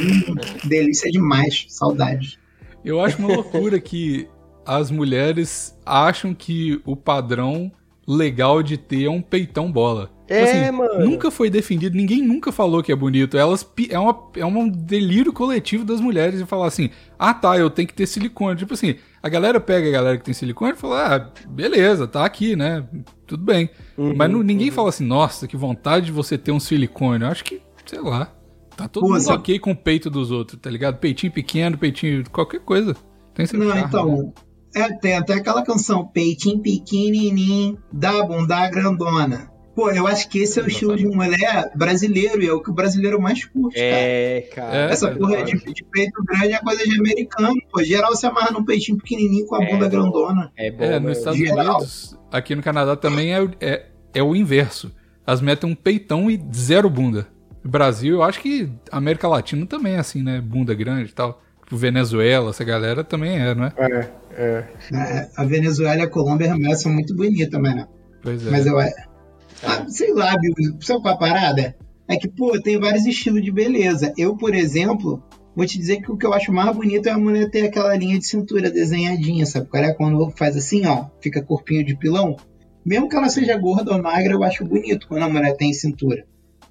hum, delícia demais, saudade. Eu acho uma loucura que as mulheres acham que o padrão legal de ter é um peitão bola. Tipo é, assim, mano. Nunca foi defendido, ninguém nunca falou que é bonito. Elas é, uma, é um delírio coletivo das mulheres de falar assim: ah tá, eu tenho que ter silicone. Tipo assim, a galera pega a galera que tem silicone e fala: ah, beleza, tá aqui, né? Tudo bem. Uhum, Mas não, ninguém uhum. fala assim: nossa, que vontade de você ter um silicone. Eu acho que, sei lá. Tá todo Pô, mundo ok com o peito dos outros, tá ligado? Peitinho pequeno, peitinho, qualquer coisa. Tem Não, charme, então. Né? É, tem até aquela canção, peitinho pequenininho, da bunda grandona. Pô, eu acho que esse é o estilo de mulher brasileiro e é o que o brasileiro mais curte, é, cara. cara. Essa é, porra de, de, peito grande é coisa de americano, pô. Geral se amarra num peitinho pequenininho com a é bunda grandona. É bom. É, nos Estados Geral. Unidos, aqui no Canadá também é, é, é o inverso. As metem um peitão e zero bunda. No Brasil, eu acho que América Latina também é assim, né? Bunda grande e tal. Tipo, Venezuela, essa galera também é, não é? É, é. é a Venezuela e a Colômbia são muito bonitas, né? Pois é. Mas eu, ah, sei lá, Bill, sabe qual a parada? É que, pô, tem vários estilos de beleza. Eu, por exemplo, vou te dizer que o que eu acho mais bonito é a mulher ter aquela linha de cintura desenhadinha, sabe? Qual é? Quando faz assim, ó, fica corpinho de pilão. Mesmo que ela seja gorda ou magra, eu acho bonito quando a mulher tem cintura.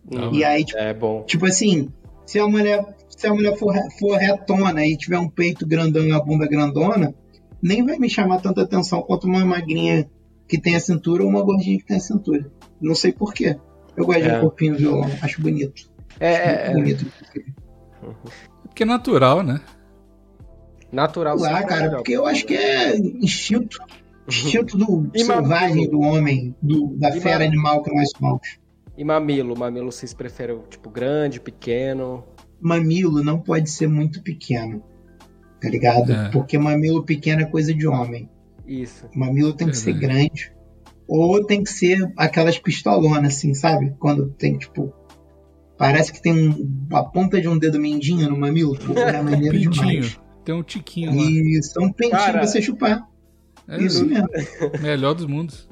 Não, e aí, tipo, é bom. tipo assim, se a mulher, se a mulher for, for retona e tiver um peito grandão e uma bunda grandona, nem vai me chamar tanta atenção quanto uma magrinha que tem a cintura ou uma gordinha que tem a cintura. Não sei porquê. Eu gosto é. de um corpinho violão, acho bonito. É, acho é, é. bonito. Porque é natural, né? Natural. Lá, cara, porque eu acho que é instinto. Instinto do selvagem do homem, do, da fera animal que nós somos. E mamilo? Mamilo vocês preferem, tipo, grande, pequeno? Mamilo não pode ser muito pequeno. Tá ligado? É. Porque mamilo pequeno é coisa de homem. Isso. Mamilo tem que ser grande ou tem que ser aquelas pistolonas, assim, sabe? Quando tem, tipo. Parece que tem um, a ponta de um dedo mindinho no mamilo. Pô, é maneiro demais. Tem um tiquinho lá. Isso, é um peitinho Cara, pra você chupar. É isso mesmo. Melhor dos mundos.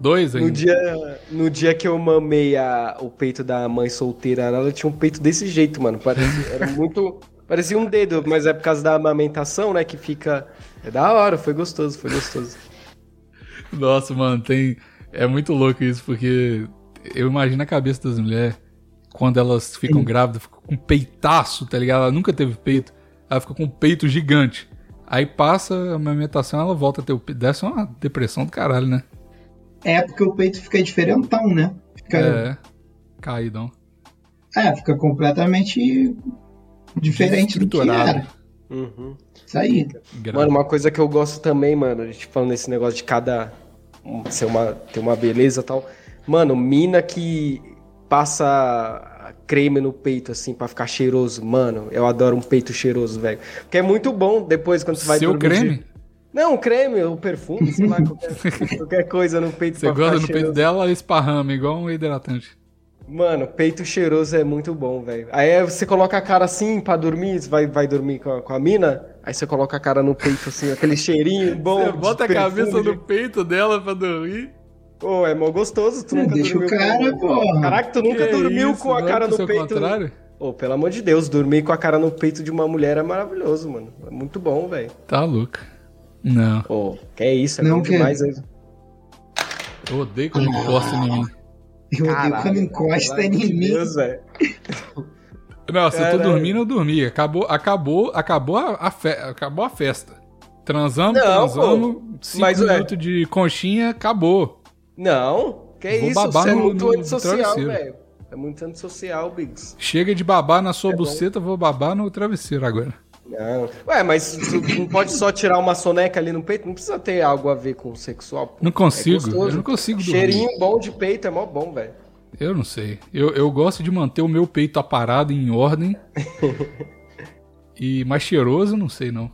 Dois ainda. No dia, no dia que eu mamei a, o peito da mãe solteira, ela tinha um peito desse jeito, mano. Parecia, era muito. Parecia um dedo, mas é por causa da amamentação, né? Que fica. É da hora, foi gostoso, foi gostoso. Nossa, mano, tem. É muito louco isso, porque eu imagino a cabeça das mulheres quando elas ficam grávidas, ficam com peitaço, tá ligado? Ela nunca teve peito. Ela fica com um peito gigante. Aí passa a amamentação, ela volta a ter o peito. Deve ser uma depressão do caralho, né? É porque o peito fica diferentão, né? Fica... É, caidão. É, fica completamente diferente do que era. Uhum. Isso aí. Mano, uma coisa que eu gosto também, mano, a gente falando desse negócio de cada ser uma, ter uma beleza e tal. Mano, mina que passa creme no peito, assim, para ficar cheiroso. Mano, eu adoro um peito cheiroso, velho. Porque é muito bom depois quando você vai Seu dormir. creme? Não, creme, o perfume, sei lá, qualquer, qualquer coisa no peito. Você gosta no cheiroso. peito dela, esparrama, igual um hidratante. Mano, peito cheiroso é muito bom, velho. Aí você coloca a cara assim pra dormir, vai, vai dormir com a, com a mina, aí você coloca a cara no peito assim, aquele cheirinho bom. Você bota a cabeça no peito dela pra dormir. Pô, é mó gostoso, tu nunca Deixa dormiu. o cara, com... porra. Caraca, tu nunca que dormiu isso? com a cara no peito. Contrário? Pô, pelo amor de Deus, dormir com a cara no peito de uma mulher é maravilhoso, mano. É muito bom, velho. Tá louco. Não. Pô, que é isso, é não que... demais. Hein? Eu odeio quando encosta em mim. Eu Caralho, odeio quando encosta em mim. Deus, velho. Não, se eu tô dormindo, eu dormi. Acabou, acabou, acabou a, a fe... acabou a festa. Transamos, não, transamos, pô. cinco mas, minutos é... de conchinha, acabou. Não, que Vou isso, você é muito no, antissocial, velho. É muito antissocial, Biggs. Chega de babar na sua é buceta, bom. vou babar no travesseiro agora. Não. Ué, mas não pode só tirar uma soneca ali no peito? Não precisa ter algo a ver com sexual. Pô. Não consigo, é eu não consigo dormir. Cheirinho bom de peito é mó bom, velho. Eu não sei. Eu, eu gosto de manter o meu peito aparado em ordem. e mais cheiroso, não sei não.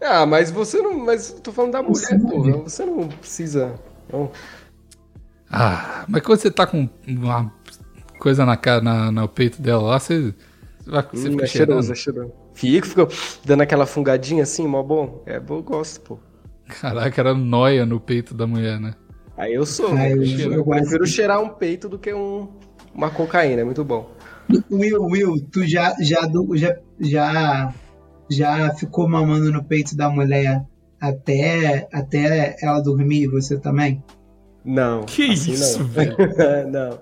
Ah, mas você não. Mas tô falando da mulher, porra. Você não precisa. Não. Ah, mas quando você tá com uma coisa na cara, na, no peito dela lá, você. Vai, você hum, fica é cheiroso, é cheiroso. Fico, fico dando aquela fungadinha assim, mó bom. É, eu gosto, pô. Caraca, era noia no peito da mulher, né? Aí eu sou. Ah, eu, eu, eu prefiro cheirar um peito do que um, uma cocaína, é muito bom. Will, Will, tu já, já, já, já, já ficou mamando no peito da mulher até, até ela dormir, você também? Não. Que assim isso, não. velho? não.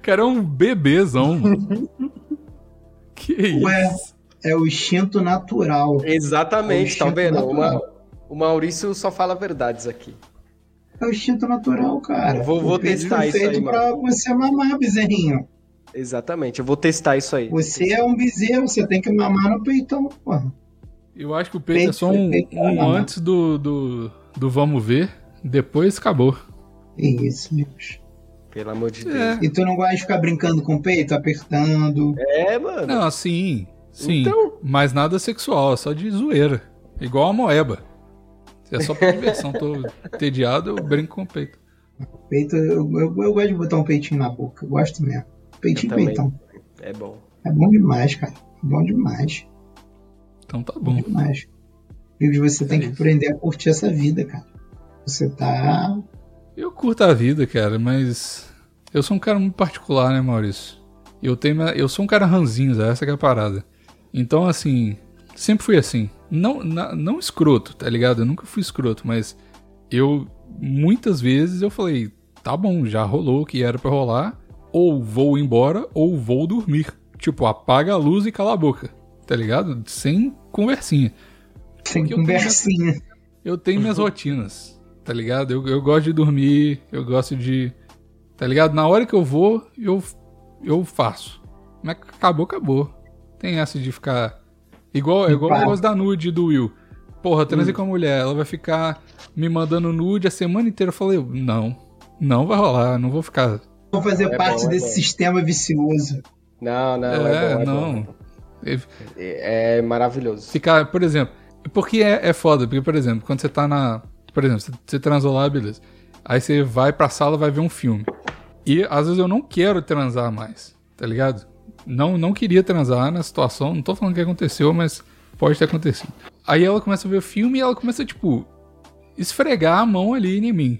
Cara, é um bebêzão, mano. que Ué, isso? É o instinto natural. Exatamente, é tá vendo? O Maurício só fala verdades aqui. É o instinto natural, cara. vou, vou testar isso feito aí, pra mano. você mamar, bezerrinho. Exatamente, eu vou testar isso aí. Você é um bezerro, você tem que mamar no peitão, porra. Eu acho que o peito, peito é só um, um antes do, do, do vamos ver, depois acabou. Isso, meus. Pelo amor de Deus. É. E tu não gosta de ficar brincando com o peito, apertando? É, mano. Não, sim. Sim. Então... Mas nada sexual, é só de zoeira. Igual a moeba. É só por diversão, tô tediado, eu brinco com o peito. Peito, eu, eu, eu, gosto de botar um peitinho na boca, eu gosto mesmo. Peitinho e peitão. É bom. É bom demais, cara. É bom demais. Então tá bom. bom demais. E você é tem isso. que aprender a curtir essa vida, cara. Você tá eu curto a vida, cara, mas eu sou um cara muito particular, né, Maurício? Eu tenho, eu sou um cara ranzinho, essa é a parada. Então, assim, sempre fui assim. Não, não, não escroto, tá ligado? Eu nunca fui escroto, mas eu muitas vezes eu falei, tá bom, já rolou o que era para rolar, ou vou embora ou vou dormir. Tipo, apaga a luz e cala a boca, tá ligado? Sem conversinha. Sem Porque conversinha. Eu tenho, eu tenho minhas rotinas tá ligado? Eu, eu gosto de dormir, eu gosto de. Tá ligado? Na hora que eu vou, eu, eu faço. Mas acabou, acabou. Tem essa de ficar. Igual, igual o negócio da nude do Will. Porra, transei hum. com a mulher, ela vai ficar me mandando nude a semana inteira. Eu falei, não, não vai rolar, não vou ficar. Vou fazer é parte bom, é desse é sistema vicioso. Não, não, é, é bom, não. É, é, maravilhoso. Ficar, por exemplo, porque é, é foda, porque, por exemplo, quando você tá na, por exemplo, você transou lá, beleza. Aí você vai pra sala, vai ver um filme. E às vezes eu não quero transar mais, tá ligado? Não, não queria transar na situação, não tô falando que aconteceu, mas Pode ter acontecido. Aí ela começa a ver o filme e ela começa, tipo, esfregar a mão ali em mim.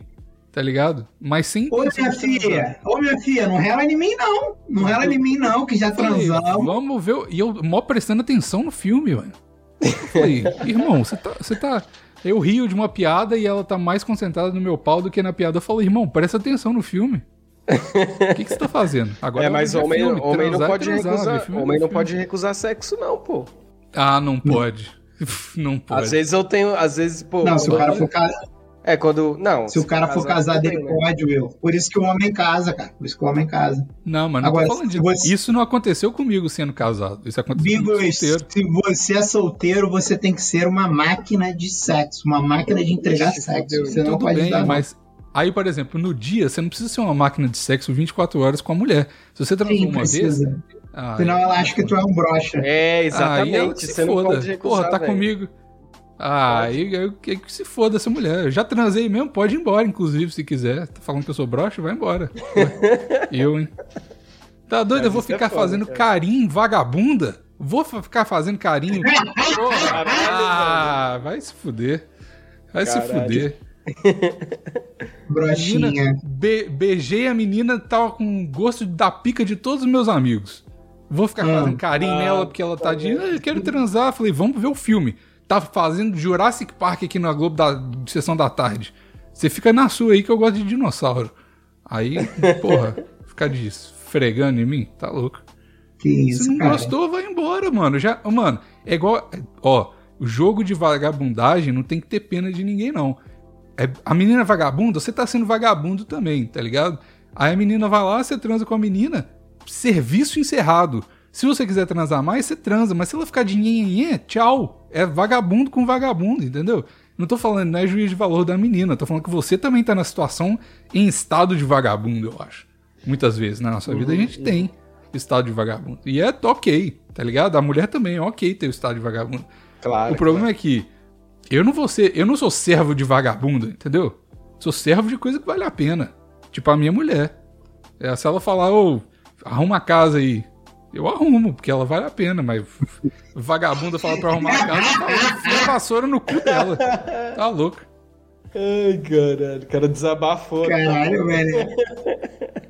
Tá ligado? Mas sem Ô, minha filha, ô, minha filha, não rela em mim, não. Não rela em mim, não, que já transamos. Vamos ver. E eu mó prestando atenção no filme, velho. Eu falei, irmão, você tá, você tá. Eu rio de uma piada e ela tá mais concentrada no meu pau do que na piada. Eu falei, irmão, presta atenção no filme. O que, que você tá fazendo? Agora é, mas homem, filme, homem não pode transar, recusar. Homem não pode recusar sexo, não, pô. Ah, não pode. Não pode. Às vezes eu tenho. Às vezes, pô. Não, se o cara for casado. É, quando. Não. Se, se o cara for casado, ele né? pode, Will. Por isso que o homem casa, cara. Por isso que o homem casa. Não, mas não Agora, tô falando disso. Você... Isso não aconteceu comigo sendo casado. Isso aconteceu comigo solteiro. Se você é solteiro, você tem que ser uma máquina de sexo. Uma máquina de entregar sexo. Você não Tudo pode bem, dar, mas. Aí, por exemplo, no dia, você não precisa ser uma máquina de sexo 24 horas com a mulher. Se você transou uma precisa. vez. Ah, Senão ela acha que tu é um brocha. É, exatamente. Ah, você se não foda. pode recusar, Porra, tá véio. comigo. Ah, aí eu, que, que se foda essa mulher. Eu já transei mesmo, pode ir embora, inclusive, se quiser. Tá falando que eu sou broxa, vai embora. eu, hein? Tá doido? Mas eu vou ficar é foda, fazendo cara. carinho vagabunda? Vou ficar fazendo carinho. ah, vai se fuder. Vai Caralho. se fuder. Brochinha. Be beijei a menina, tava com gosto da pica de todos os meus amigos. Vou ficar ah, fazendo carinho ah, nela porque ela tá de. Ah, eu quero transar. Falei, vamos ver o filme tá fazendo Jurassic Park aqui na Globo da sessão da tarde. Você fica na sua aí que eu gosto de dinossauro. Aí, porra, ficar de esfregando em mim, tá louco. Que isso, Se não cara. gostou, vai embora, mano. Já, mano, é igual, ó, o jogo de vagabundagem não tem que ter pena de ninguém não. É, a menina é vagabunda, você tá sendo vagabundo também, tá ligado? Aí a menina vai lá, você transa com a menina, serviço encerrado. Se você quiser transar mais, você transa, mas se ela ficar de nhenhenhê, tchau. É vagabundo com vagabundo, entendeu? Não tô falando, não é juiz de valor da menina, tô falando que você também tá na situação em estado de vagabundo, eu acho. Muitas vezes na nossa vida a gente uhum. tem estado de vagabundo. E é ok, tá ligado? A mulher também é ok ter o estado de vagabundo. Claro. O problema claro. é que eu não vou ser, eu não sou servo de vagabundo, entendeu? Sou servo de coisa que vale a pena. Tipo a minha mulher. É, se ela falar, ô, arruma a casa aí, eu arrumo, porque ela vale a pena, mas vagabunda fala pra arrumar a casa, a vassoura no cu dela. Tá louco. Ai, caralho, o cara desabafou. Né? Caralho, velho.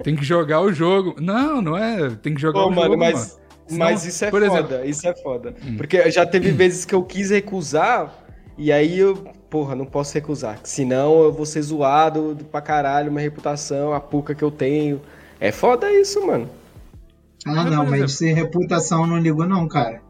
Tem que jogar o jogo. Não, não é. Tem que jogar Pô, o mano, jogo, mas, mano. Senão, mas isso é foda, exemplo, isso é foda. Hum. Porque já teve vezes que eu quis recusar, e aí eu, porra, não posso recusar. Senão eu vou ser zoado pra caralho, minha reputação, a puca que eu tenho. É foda isso, mano. Ah, não, mas sem reputação não ligo, não, cara.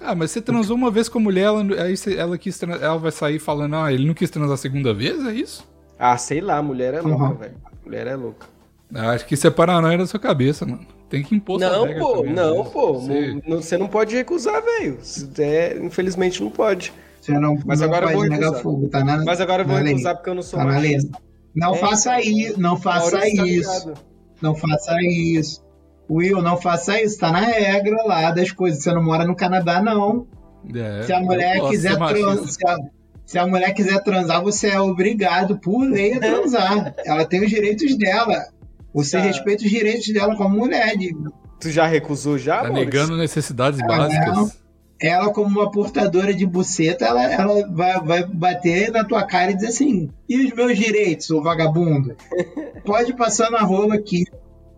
Ah, mas você transou uma vez com a mulher, ela, aí ela, quis ela vai sair falando, ah, ele não quis transar a segunda vez, é isso? Ah, sei lá, mulher é louca, uhum. velho. Mulher é louca. Ah, acho que isso é paranoia da sua cabeça, mano. Tem que impor Não, pô, também, não, pô. Você... Você não pode recusar, velho. É, infelizmente não pode. Você não, mas não agora eu vou recusar. Fogo, tá na, mas agora eu vou recusar porque eu não sou tá machista. Não é, faça isso, não faça tá isso. Não faça isso. Will, não faça isso, tá na regra lá das coisas. Você não mora no Canadá, não. É, se a mulher quiser transar. Se a mulher quiser transar, você é obrigado, por lei, a transar. Ela tem os direitos dela. Você já. respeita os direitos dela como mulher. De... Tu já recusou já? Tá negando necessidades ela, básicas. Ela, como uma portadora de buceta, ela, ela vai, vai bater na tua cara e dizer assim: e os meus direitos, ô vagabundo? Pode passar na rola aqui.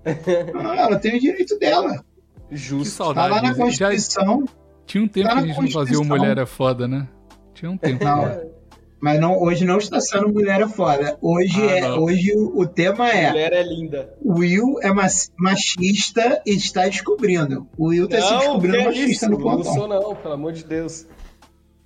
Ah, ela tem o direito dela. Justo. Tá lá na Constituição. Já... Tinha um tempo tá que a gente não fazia o Mulher é Foda, né? Tinha um tempo. Não, mas não, hoje não está sendo Mulher é Foda. Hoje, ah, é, hoje o, o, tema é... Mulher é linda. Will é machista e está descobrindo. O Will está se descobrindo é machista isso? no plantão. Não sou não, pelo amor de Deus.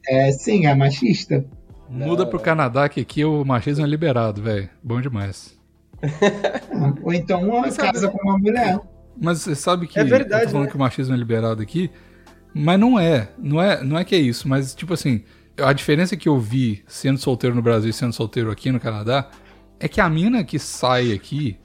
É, sim, é machista. Muda não, pro Canadá que aqui o machismo é liberado, velho. Bom demais. Ou então uma casa com uma mulher. Mas você sabe que é verdade, eu tô falando né? que o machismo é liberado aqui, mas não é, não é, não é que é isso, mas tipo assim, a diferença que eu vi sendo solteiro no Brasil e sendo solteiro aqui no Canadá é que a mina que sai aqui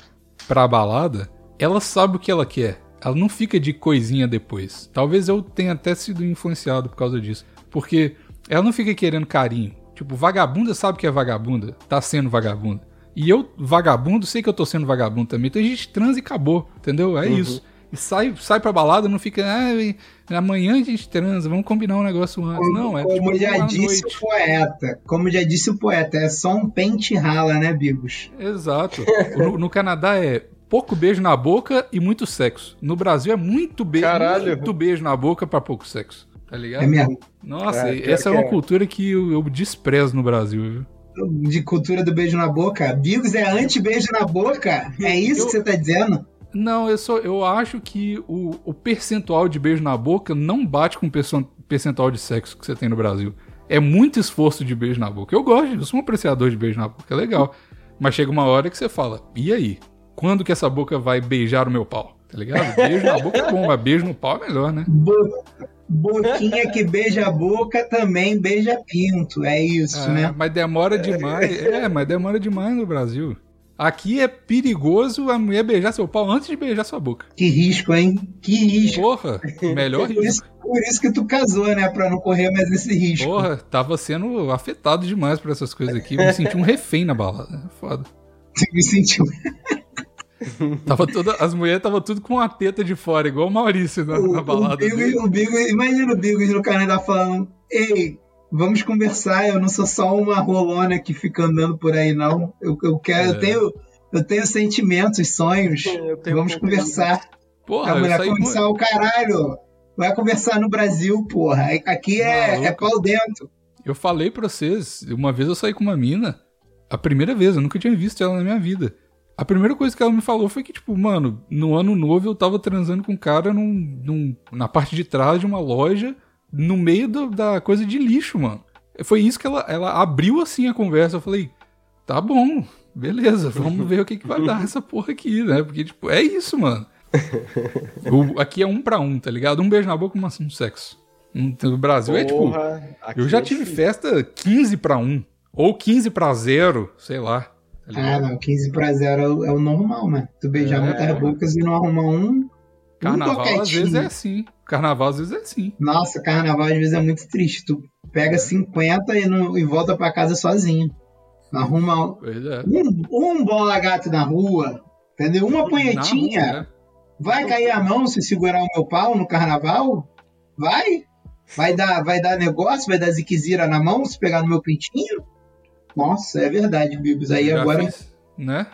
pra balada, ela sabe o que ela quer. Ela não fica de coisinha depois. Talvez eu tenha até sido influenciado por causa disso. Porque ela não fica querendo carinho. Tipo, vagabunda sabe que é vagabunda, tá sendo vagabunda. E eu, vagabundo, sei que eu tô sendo vagabundo também. Então a gente transa e acabou, entendeu? É uhum. isso. Sai, sai pra balada, não fica, ah, amanhã a gente transa, vamos combinar um negócio antes. Como, não, é Como tipo, já disse o poeta, como já disse o poeta, é só um pente rala, né, Bigos? Exato. no, no Canadá é pouco beijo na boca e muito sexo. No Brasil é muito beijo, Caralho. muito beijo na boca para pouco sexo. Tá ligado? É mesmo. Nossa, é, essa é uma é. cultura que eu, eu, desprezo no Brasil, viu? De cultura do beijo na boca? Bigos é anti-beijo na boca? É isso eu, que você tá dizendo? Não, eu, só, eu acho que o, o percentual de beijo na boca não bate com o percentual de sexo que você tem no Brasil. É muito esforço de beijo na boca. Eu gosto, eu sou um apreciador de beijo na boca, é legal. Mas chega uma hora que você fala, e aí? quando que essa boca vai beijar o meu pau? Tá ligado? Beijo na boca é bom, mas beijo no pau é melhor, né? Bo boquinha que beija a boca também beija pinto, é isso, é, né? Mas demora demais. É, mas demora demais no Brasil. Aqui é perigoso a mulher beijar seu pau antes de beijar sua boca. Que risco, hein? Que risco. Porra, melhor por risco. Isso, por isso que tu casou, né? Pra não correr mais esse risco. Porra, tava sendo afetado demais por essas coisas aqui. Eu me senti um refém na balada. Foda. Você me sentiu. tava toda, as mulheres estavam tudo com a teta de fora, igual o Maurício na, o, na balada. O Bigo, o Bigo, imagina o Bigos no Canadá falando: Ei, vamos conversar, eu não sou só uma rolona que fica andando por aí, não. Eu, eu quero, é. eu tenho. Eu tenho sentimentos, sonhos. Tenho vamos conversar. Porra, a mulher conversar com... o caralho. Vai conversar no Brasil, porra. Aqui é, é pau dentro. Eu falei pra vocês, uma vez eu saí com uma mina, a primeira vez, eu nunca tinha visto ela na minha vida. A primeira coisa que ela me falou foi que, tipo, mano, no ano novo eu tava transando com um cara num, num, na parte de trás de uma loja, no meio do, da coisa de lixo, mano. Foi isso que ela, ela abriu assim a conversa. Eu falei, tá bom, beleza, vamos ver o que, que vai dar essa porra aqui, né? Porque, tipo, é isso, mano. o, aqui é um pra um, tá ligado? Um beijo na boca, um sexo. No Brasil porra, é tipo. Eu já é tive difícil. festa 15 pra 1. Ou 15 pra 0, sei lá. Tá ah, não, 15 pra 0 é o, é o normal, mano. Tu beijar é... muitas bocas e não arrumar um. Carnaval um às vezes é assim. Carnaval às vezes é assim. Nossa, carnaval às vezes é muito triste. Tu pega é. 50 e, não, e volta pra casa sozinho. Arruma é. um, um bola gato na rua, entendeu? Uma punhetinha. Rua, né? Vai cair a mão se segurar o meu pau no carnaval? Vai? Vai dar, vai dar negócio? Vai dar ziquezira na mão se pegar no meu pintinho? Nossa, é verdade, Bigos. Aí agora. Fiz, né?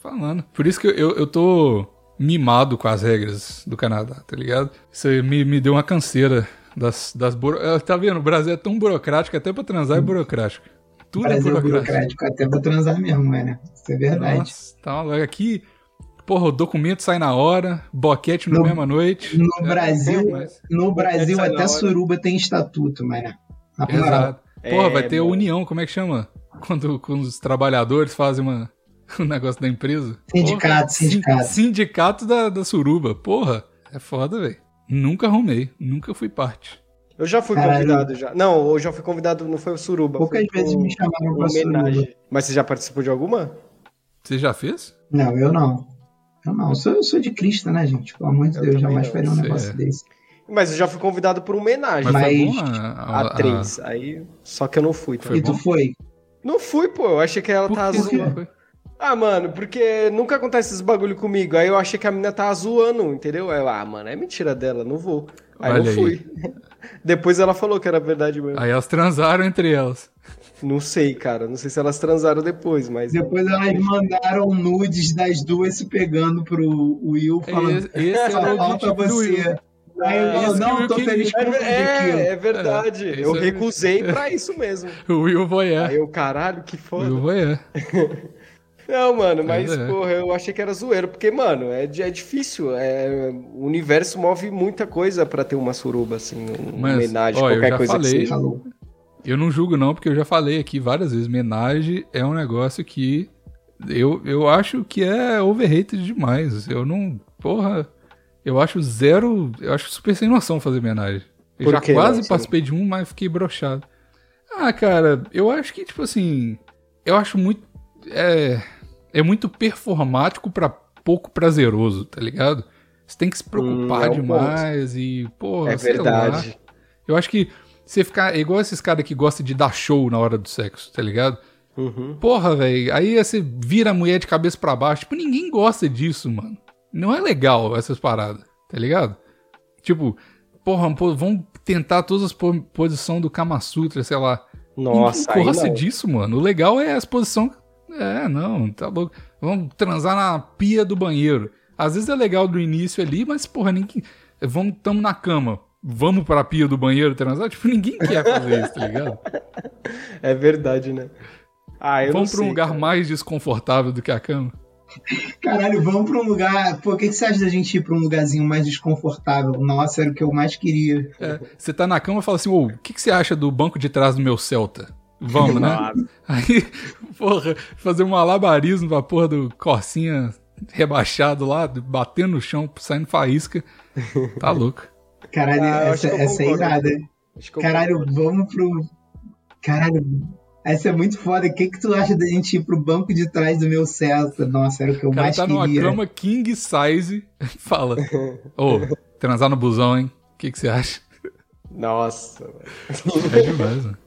Falando. Por isso que eu, eu tô mimado com as regras do Canadá, tá ligado? Isso me, me deu uma canseira das, das buro... Eh, tá vendo? O Brasil é tão burocrático, até pra transar é burocrático. Tudo é Brasil é burocrático. burocrático. Até pra transar mesmo, né? Isso é verdade. Nossa, tá aqui. Porra, o documento sai na hora, boquete na mesma noite. No é, Brasil, mas... no Brasil até suruba tem estatuto, mano. Exato. Porra, é, vai ter a união, como é que chama? quando, quando os trabalhadores fazem uma, um negócio da empresa. Sindicato, Porra, sindicato. Sindicato da, da suruba. Porra, é foda, velho. Nunca arrumei, nunca fui parte. Eu já fui Caralho. convidado já. Não, eu já fui convidado, não foi o Suruba. Poucas vezes me chamaram pra homenagem. Suruba. Mas você já participou de alguma? Você já fez? Não, eu não. Eu não. Eu sou, eu sou de Cristo, né, gente? Pelo amor de Deus, jamais faria um negócio é. desse. Mas eu já fui convidado por homenagem. Mas, Mas... A, a, a, três. Aí, só que eu não fui. Tá? E tu foi? Não fui, pô. Eu achei que ela tá zoando. Ah, mano, porque nunca acontece esses bagulho comigo. Aí eu achei que a menina tava zoando, entendeu? Aí eu, ah, mano, é mentira dela, não vou. Aí Olha eu fui. Aí. Depois ela falou que era verdade mesmo. Aí elas transaram entre elas. Não sei, cara. Não sei se elas transaram depois, mas. Depois elas mandaram nudes das duas se pegando pro Will, falando. Esse, esse só falta você. Aí eu é, não, tô feliz com é, é verdade. É, eu é recusei pra isso mesmo. O Will Voyeur. Aí eu, caralho, que foda. Will Voyeur. Não, mano, mas, é. porra, eu achei que era zoeiro, porque, mano, é, é difícil. É, o universo move muita coisa pra ter uma suruba, assim, uma mas, homenagem, ó, qualquer coisa falei, que seja. Eu não julgo, não, porque eu já falei aqui várias vezes. Homenagem é um negócio que eu, eu acho que é overrated demais. Eu não. Porra. Eu acho zero. Eu acho super sem noção fazer homenagem. Eu Por já quê, quase não, participei de um, mas fiquei brochado. Ah, cara, eu acho que, tipo assim. Eu acho muito. É, é muito performático para pouco prazeroso, tá ligado? Você tem que se preocupar hum, é demais ponto. e, pô, É verdade. Lá. Eu acho que você ficar. É igual esses caras que gostam de dar show na hora do sexo, tá ligado? Uhum. Porra, velho. Aí você vira a mulher de cabeça para baixo. Tipo, ninguém gosta disso, mano. Não é legal essas paradas. Tá ligado? Tipo, porra, vamos tentar todas as posições do Kama Sutra, sei lá. Nossa, não gosta disso, mano. O legal é as posições. É, não, tá louco. Vamos transar na pia do banheiro. Às vezes é legal do início ali, mas, porra, ninguém. Vamos, tamo na cama. Vamos pra pia do banheiro transar? Tipo, ninguém quer fazer isso, tá ligado? É verdade, né? Ah, eu Vamos pra um lugar cara. mais desconfortável do que a cama. Caralho, vamos pra um lugar. Pô, o que, que você acha da gente ir pra um lugarzinho mais desconfortável? Nossa, era o que eu mais queria. É, você tá na cama e fala assim: ô, o que, que você acha do banco de trás do meu Celta? Vamos, né? Aí, porra, fazer um malabarismo pra porra do Corsinha rebaixado lá, batendo no chão, saindo faísca. Tá louco. Caralho, ah, essa, essa é irada. Caralho, vamos pro. Caralho, essa é muito foda. O que, que tu acha da gente ir pro banco de trás do meu Celta? Nossa, era o que eu mais tá queria. tá numa cama king size fala: Ô, oh, transar no busão, hein? O que, que você acha? Nossa. É demais, mano.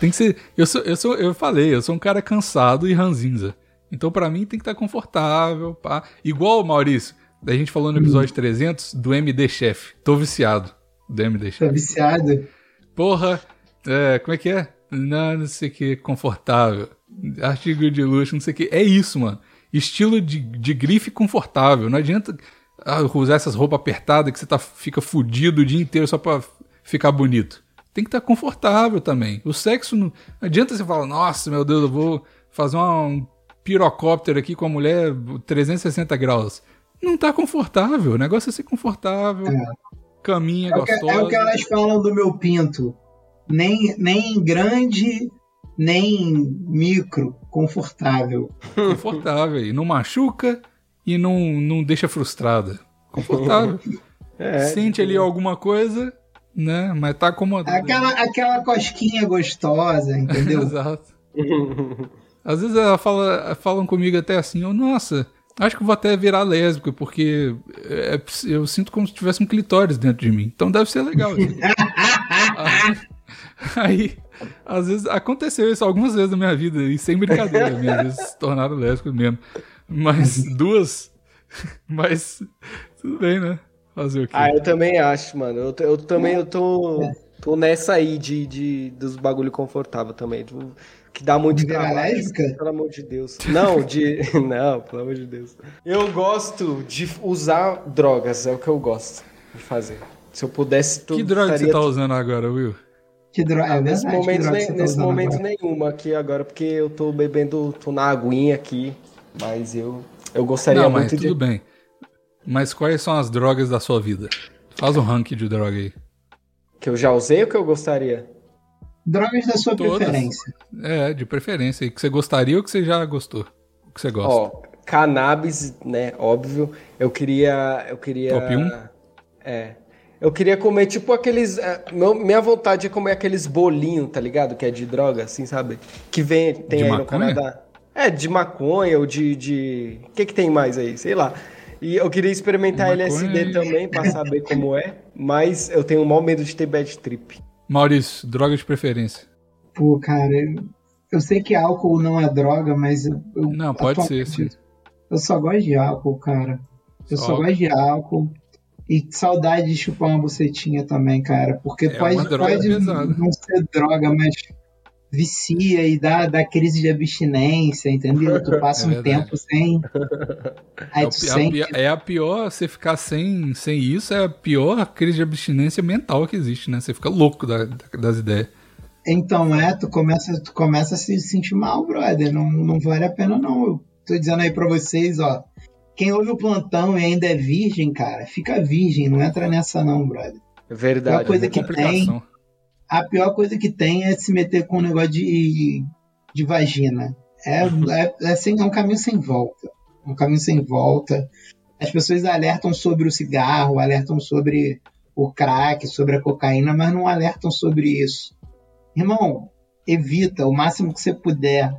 Tem que ser. Eu, sou, eu, sou, eu falei, eu sou um cara cansado e ranzinza. Então, para mim, tem que estar tá confortável. Pá. Igual, Maurício, a gente falou no episódio hum. 300 do MD Chef. Tô viciado do MD Chef. Tô viciado? Porra, é, como é que é? Não, não sei o que, confortável. Artigo de luxo, não sei o que. É isso, mano. Estilo de, de grife confortável. Não adianta ah, usar essas roupas apertadas que você tá, fica fudido o dia inteiro só pra ficar bonito. Tem que estar tá confortável também. O sexo não, não adianta você falar, nossa, meu Deus, eu vou fazer uma, um pirocóptero aqui com a mulher 360 graus. Não tá confortável. O negócio é ser confortável. É. Caminha é gostosa. Que, é o que elas falam do meu pinto nem, nem grande, nem micro, confortável. Confortável. E não machuca e não, não deixa frustrada. Confortável. É, Sente ali alguma coisa, né? Mas tá acomodado. Aquela, aquela cosquinha gostosa, entendeu? Exato. Às vezes ela fala, falam comigo até assim, oh, nossa, acho que vou até virar lésbica, porque é, eu sinto como se tivesse um clitóris dentro de mim. Então deve ser legal. Aí, às vezes, aconteceu isso algumas vezes na minha vida, e sem brincadeira, minhas vezes se tornaram lésbicas mesmo. Mas duas. Mas tudo bem, né? Fazer o quê? Ah, eu também acho, mano. Eu, eu também eu tô, tô nessa aí de, de, dos bagulho confortável também. Tipo, que dá muito trabalho. lésbica? Pelo amor de Deus. Não, de. Não, pelo amor de Deus. Eu gosto de usar drogas, é o que eu gosto de fazer. Se eu pudesse. Que droga você tá usando agora, Will? Que droga, é nesse momento, droga nem, nesse tá momento nenhuma aqui agora, porque eu tô bebendo, tô na aguinha aqui, mas eu, eu gostaria Não, muito mas tudo bem. Mas quais são as drogas da sua vida? Faz um ranking de droga aí. Que eu já usei ou que eu gostaria? Drogas da sua Todas. preferência. É, de preferência. E que você gostaria ou que você já gostou? O que você gosta? Ó, cannabis, né? Óbvio. Eu queria. Eu queria. Top 1? É. Eu queria comer, tipo, aqueles. É, minha vontade é comer aqueles bolinhos, tá ligado? Que é de droga, assim, sabe? Que vem, tem de aí maconha? no Canadá. É, de maconha ou de. de... O que, que tem mais aí? Sei lá. E eu queria experimentar LSD também pra saber como é, mas eu tenho o maior medo de ter bad trip. Maurício, droga de preferência. Pô, cara, eu, eu sei que álcool não é droga, mas eu. não, pode ser, sim. Eu só gosto de álcool, cara. Eu só, só gosto de álcool. E saudade de chupar uma bucetinha também, cara. Porque é pode, pode não ser droga, mas vicia e dá, dá crise de abstinência, entendeu? Tu passa é um tempo sem. Aí é, tu a, sente... é a pior, você ficar sem, sem isso, é a pior crise de abstinência mental que existe, né? Você fica louco da, das ideias. Então, é, tu começa, tu começa a se sentir mal, brother. Não, não vale a pena, não. Eu tô dizendo aí pra vocês, ó. Quem ouve o plantão e ainda é virgem, cara, fica virgem, não entra nessa não, brother. Verdade. A pior coisa é que tem, a pior coisa que tem é se meter com um negócio de, de vagina. É, é, é, sem, é um caminho sem volta. Um caminho sem volta. As pessoas alertam sobre o cigarro, alertam sobre o crack, sobre a cocaína, mas não alertam sobre isso. Irmão, evita o máximo que você puder.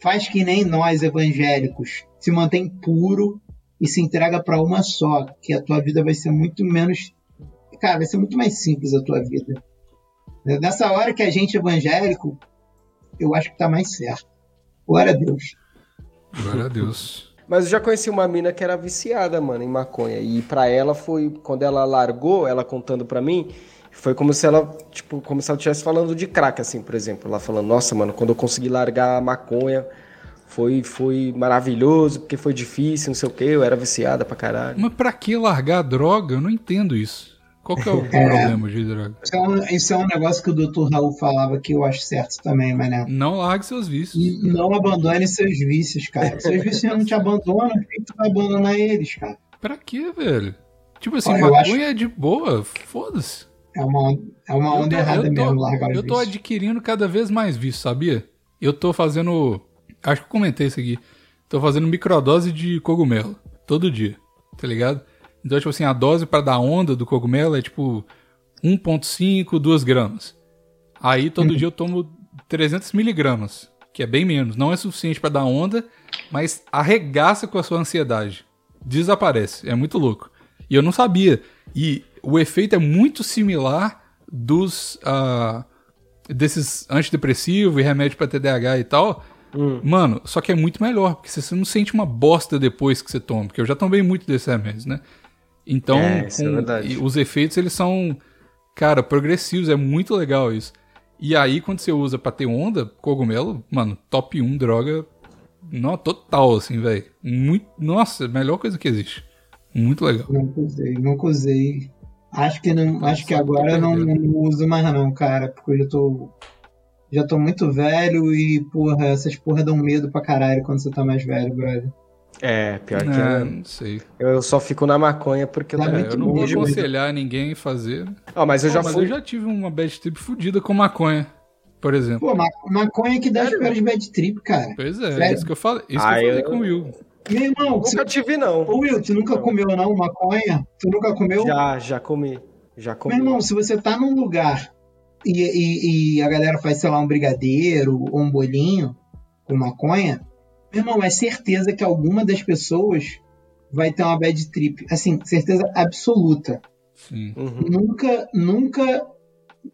Faz que nem nós evangélicos. Se mantém puro, e se entrega para uma só, que a tua vida vai ser muito menos. Cara, vai ser muito mais simples a tua vida. Nessa hora que a gente é evangélico, eu acho que tá mais certo. Glória a Deus. Glória a Deus. Mas eu já conheci uma mina que era viciada, mano, em maconha. E pra ela foi, quando ela largou, ela contando pra mim, foi como se ela, tipo, como se ela estivesse falando de crack, assim, por exemplo. Ela falando, nossa, mano, quando eu consegui largar a maconha, foi, foi maravilhoso, porque foi difícil, não sei o quê, eu era viciada pra caralho. Mas pra que largar a droga? Eu não entendo isso. Qual que é o é, problema de droga? Isso é, um, isso é, um, negócio que o Dr. Raul falava que eu acho certo também, mas né? Não largue seus vícios. Não abandone seus vícios, cara. Seus vícios não te abandonam, por que tu vai abandonar eles, cara? Pra quê, velho? Tipo assim, Olha, maconha acho... é de boa, foda-se. É uma, é uma onda tô, errada tô, mesmo largar os Eu tô vícios. adquirindo cada vez mais vícios, sabia? Eu tô fazendo. Acho que eu comentei isso aqui. Tô fazendo microdose de cogumelo. Todo dia. Tá ligado? Então, tipo assim, a dose para dar onda do cogumelo é tipo 1,5, 2 gramas. Aí todo uhum. dia eu tomo 300 miligramas, que é bem menos. Não é suficiente para dar onda, mas arregaça com a sua ansiedade. Desaparece. É muito louco. E eu não sabia. E o efeito é muito similar dos. Uh, desses antidepressivos e remédio para TDAH e tal. Hum. Mano, só que é muito melhor, porque você não sente uma bosta depois que você toma. Porque eu já tomei muito desses remédios, né? Então, é, com, é os efeitos eles são Cara, progressivos, é muito legal isso. E aí, quando você usa pra ter onda, cogumelo, mano, top 1 droga. Não, total, assim, velho. Muito. Nossa, melhor coisa que existe. Muito legal. Nunca usei, nunca usei. Acho que não. acho que agora eu não, não, uso mais não, cara. Porque eu já tô. Já tô muito velho e, porra, essas porra dão medo pra caralho quando você tá mais velho, brother. É, pior que é, não sei. Eu só fico na maconha porque eu, é, eu não vou aconselhar ninguém a fazer. Ah, mas eu já mas fui. eu já tive uma bad trip fodida com maconha, por exemplo. Pô, maconha que dá as piores bad trip, cara. Pois é, Sério? isso que eu falei, isso ah, que eu falei eu... com o Will. Meu irmão, nunca você... tive não. Ô Will, tu nunca não. comeu não maconha? Tu nunca comeu? Já, já comi. Já comi. Meu irmão, se você tá num lugar e, e, e a galera faz, sei lá, um brigadeiro ou um bolinho com maconha, irmão, é certeza que alguma das pessoas vai ter uma bad trip. Assim, certeza absoluta. Sim. Uhum. Nunca, nunca,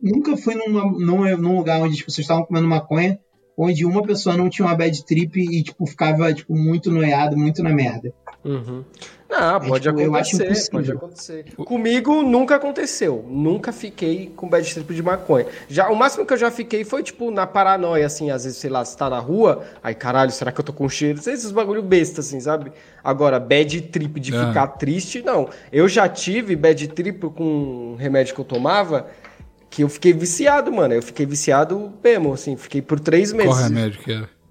nunca fui numa, num, num lugar onde as pessoas estavam comendo maconha, onde uma pessoa não tinha uma bad trip e, tipo, ficava, tipo, muito noiado, muito na merda. Uhum. Não, pode é, tipo, acontecer, pode acontecer. Comigo nunca aconteceu. Nunca fiquei com bad trip de maconha. Já, o máximo que eu já fiquei foi, tipo, na paranoia, assim, às vezes, sei lá, você tá na rua, aí, caralho, será que eu tô com cheiro? Esses bagulho besta, assim, sabe? Agora, bad trip de ah. ficar triste, não. Eu já tive bad trip com um remédio que eu tomava, que eu fiquei viciado, mano. Eu fiquei viciado mesmo, assim, fiquei por três meses. Qual remédio que era?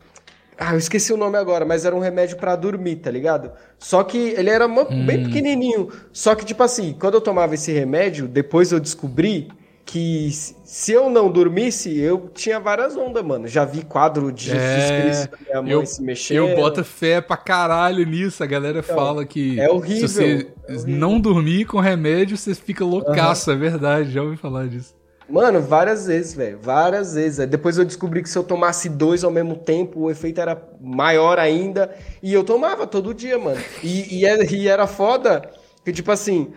Ah, eu esqueci o nome agora, mas era um remédio para dormir, tá ligado? Só que ele era hum. bem pequenininho. Só que, tipo assim, quando eu tomava esse remédio, depois eu descobri que se eu não dormisse, eu tinha várias ondas, mano. Já vi quadro de é, minha mãe eu, se mexendo. Eu boto fé pra caralho nisso. A galera então, fala que é horrível, se você é horrível. não dormir com remédio, você fica loucaço. Uhum. É verdade, já ouvi falar disso. Mano, várias vezes, velho. Várias vezes. depois eu descobri que se eu tomasse dois ao mesmo tempo, o efeito era maior ainda. E eu tomava todo dia, mano. E, e, era, e era foda que, tipo assim,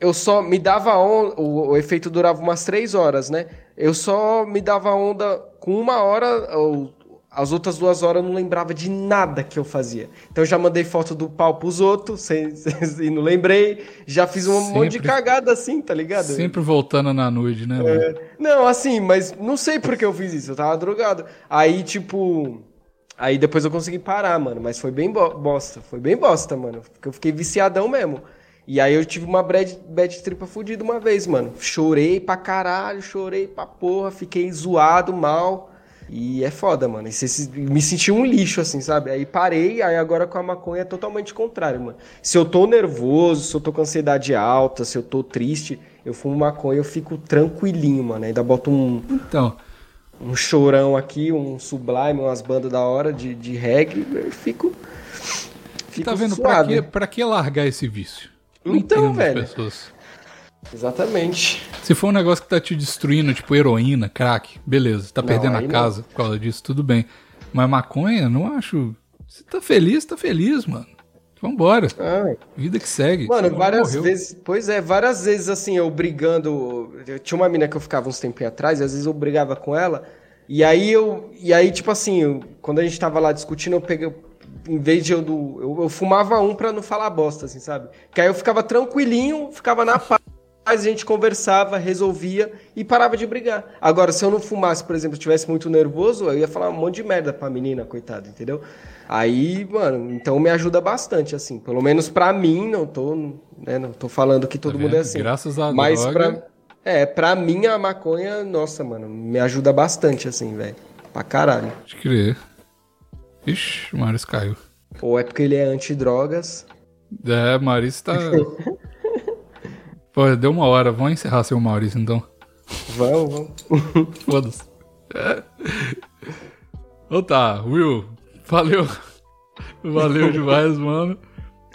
eu só me dava onda. O, o, efeito durava umas três horas, né? Eu só me dava onda com uma hora ou as outras duas horas eu não lembrava de nada que eu fazia. Então eu já mandei foto do pau pros outros sem, sem, e não lembrei. Já fiz um sempre, monte de cagada assim, tá ligado? Sempre voltando na noite, né? É, não, assim, mas não sei por que eu fiz isso. Eu tava drogado. Aí, tipo. Aí depois eu consegui parar, mano. Mas foi bem bo bosta. Foi bem bosta, mano. Porque eu fiquei viciadão mesmo. E aí eu tive uma bad, bad tripa fodida uma vez, mano. Chorei pra caralho, chorei pra porra, fiquei zoado, mal. E é foda, mano. E me senti um lixo, assim, sabe? Aí parei, aí agora com a maconha é totalmente contrário, mano. Se eu tô nervoso, se eu tô com ansiedade alta, se eu tô triste, eu fumo maconha, eu fico tranquilinho, mano. Ainda boto um. Então. Um chorão aqui, um sublime, umas bandas da hora de, de reggae, eu fico. fico tá vendo? Pra que, pra que largar esse vício? então, velho. Pessoas. Exatamente. Se for um negócio que tá te destruindo, tipo heroína, crack, beleza, tá não, perdendo a casa não. por causa disso, tudo bem. Mas maconha, não acho. Você tá feliz, tá feliz, mano. Vambora. Ai. Vida que segue. Mano, várias vezes. Pois é, várias vezes assim, eu brigando. Eu tinha uma mina que eu ficava uns tempos atrás, e às vezes eu brigava com ela. E aí eu. E aí, tipo assim, eu, quando a gente tava lá discutindo, eu peguei, em vez de eu, eu, eu fumava um pra não falar bosta, assim, sabe? Que aí eu ficava tranquilinho, ficava na paz, a gente conversava, resolvia e parava de brigar. Agora, se eu não fumasse, por exemplo, estivesse muito nervoso, eu ia falar um monte de merda pra menina, coitada, entendeu? Aí, mano, então me ajuda bastante, assim. Pelo menos pra mim, não tô, né, não tô falando que todo tá mundo é assim. Graças a Mas droga... pra, é, pra mim a maconha, nossa, mano, me ajuda bastante, assim, velho. Pra caralho. Pode crer. Ixi, o Maurício caiu. Ou é porque ele é anti-drogas. É, Maurício tá. Pô, deu uma hora. Vamos encerrar seu Maurício, então. Vamos, vamos. Foda-se. Então tá, Will, valeu. Valeu demais, mano.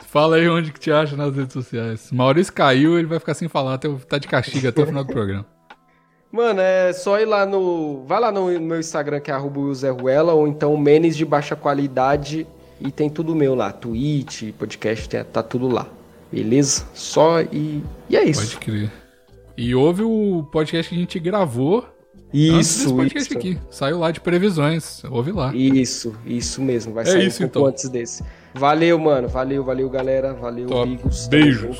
Fala aí onde que te acha nas redes sociais. Maurício caiu, ele vai ficar sem falar, até, tá de castigo até o final do programa. Mano, é só ir lá no. Vai lá no meu Instagram, que é Ruela, ou então Menes de baixa qualidade. E tem tudo meu lá. Twitch, podcast, tá tudo lá. Beleza? Só e. E é isso. Pode crer. E houve o podcast que a gente gravou. Isso, podcast isso. aqui. Saiu lá de previsões. Ouve lá. Isso, isso mesmo. Vai é sair isso, um pouco então. antes desse. Valeu, mano. Valeu, valeu, galera. Valeu, Top. amigos. Beijos.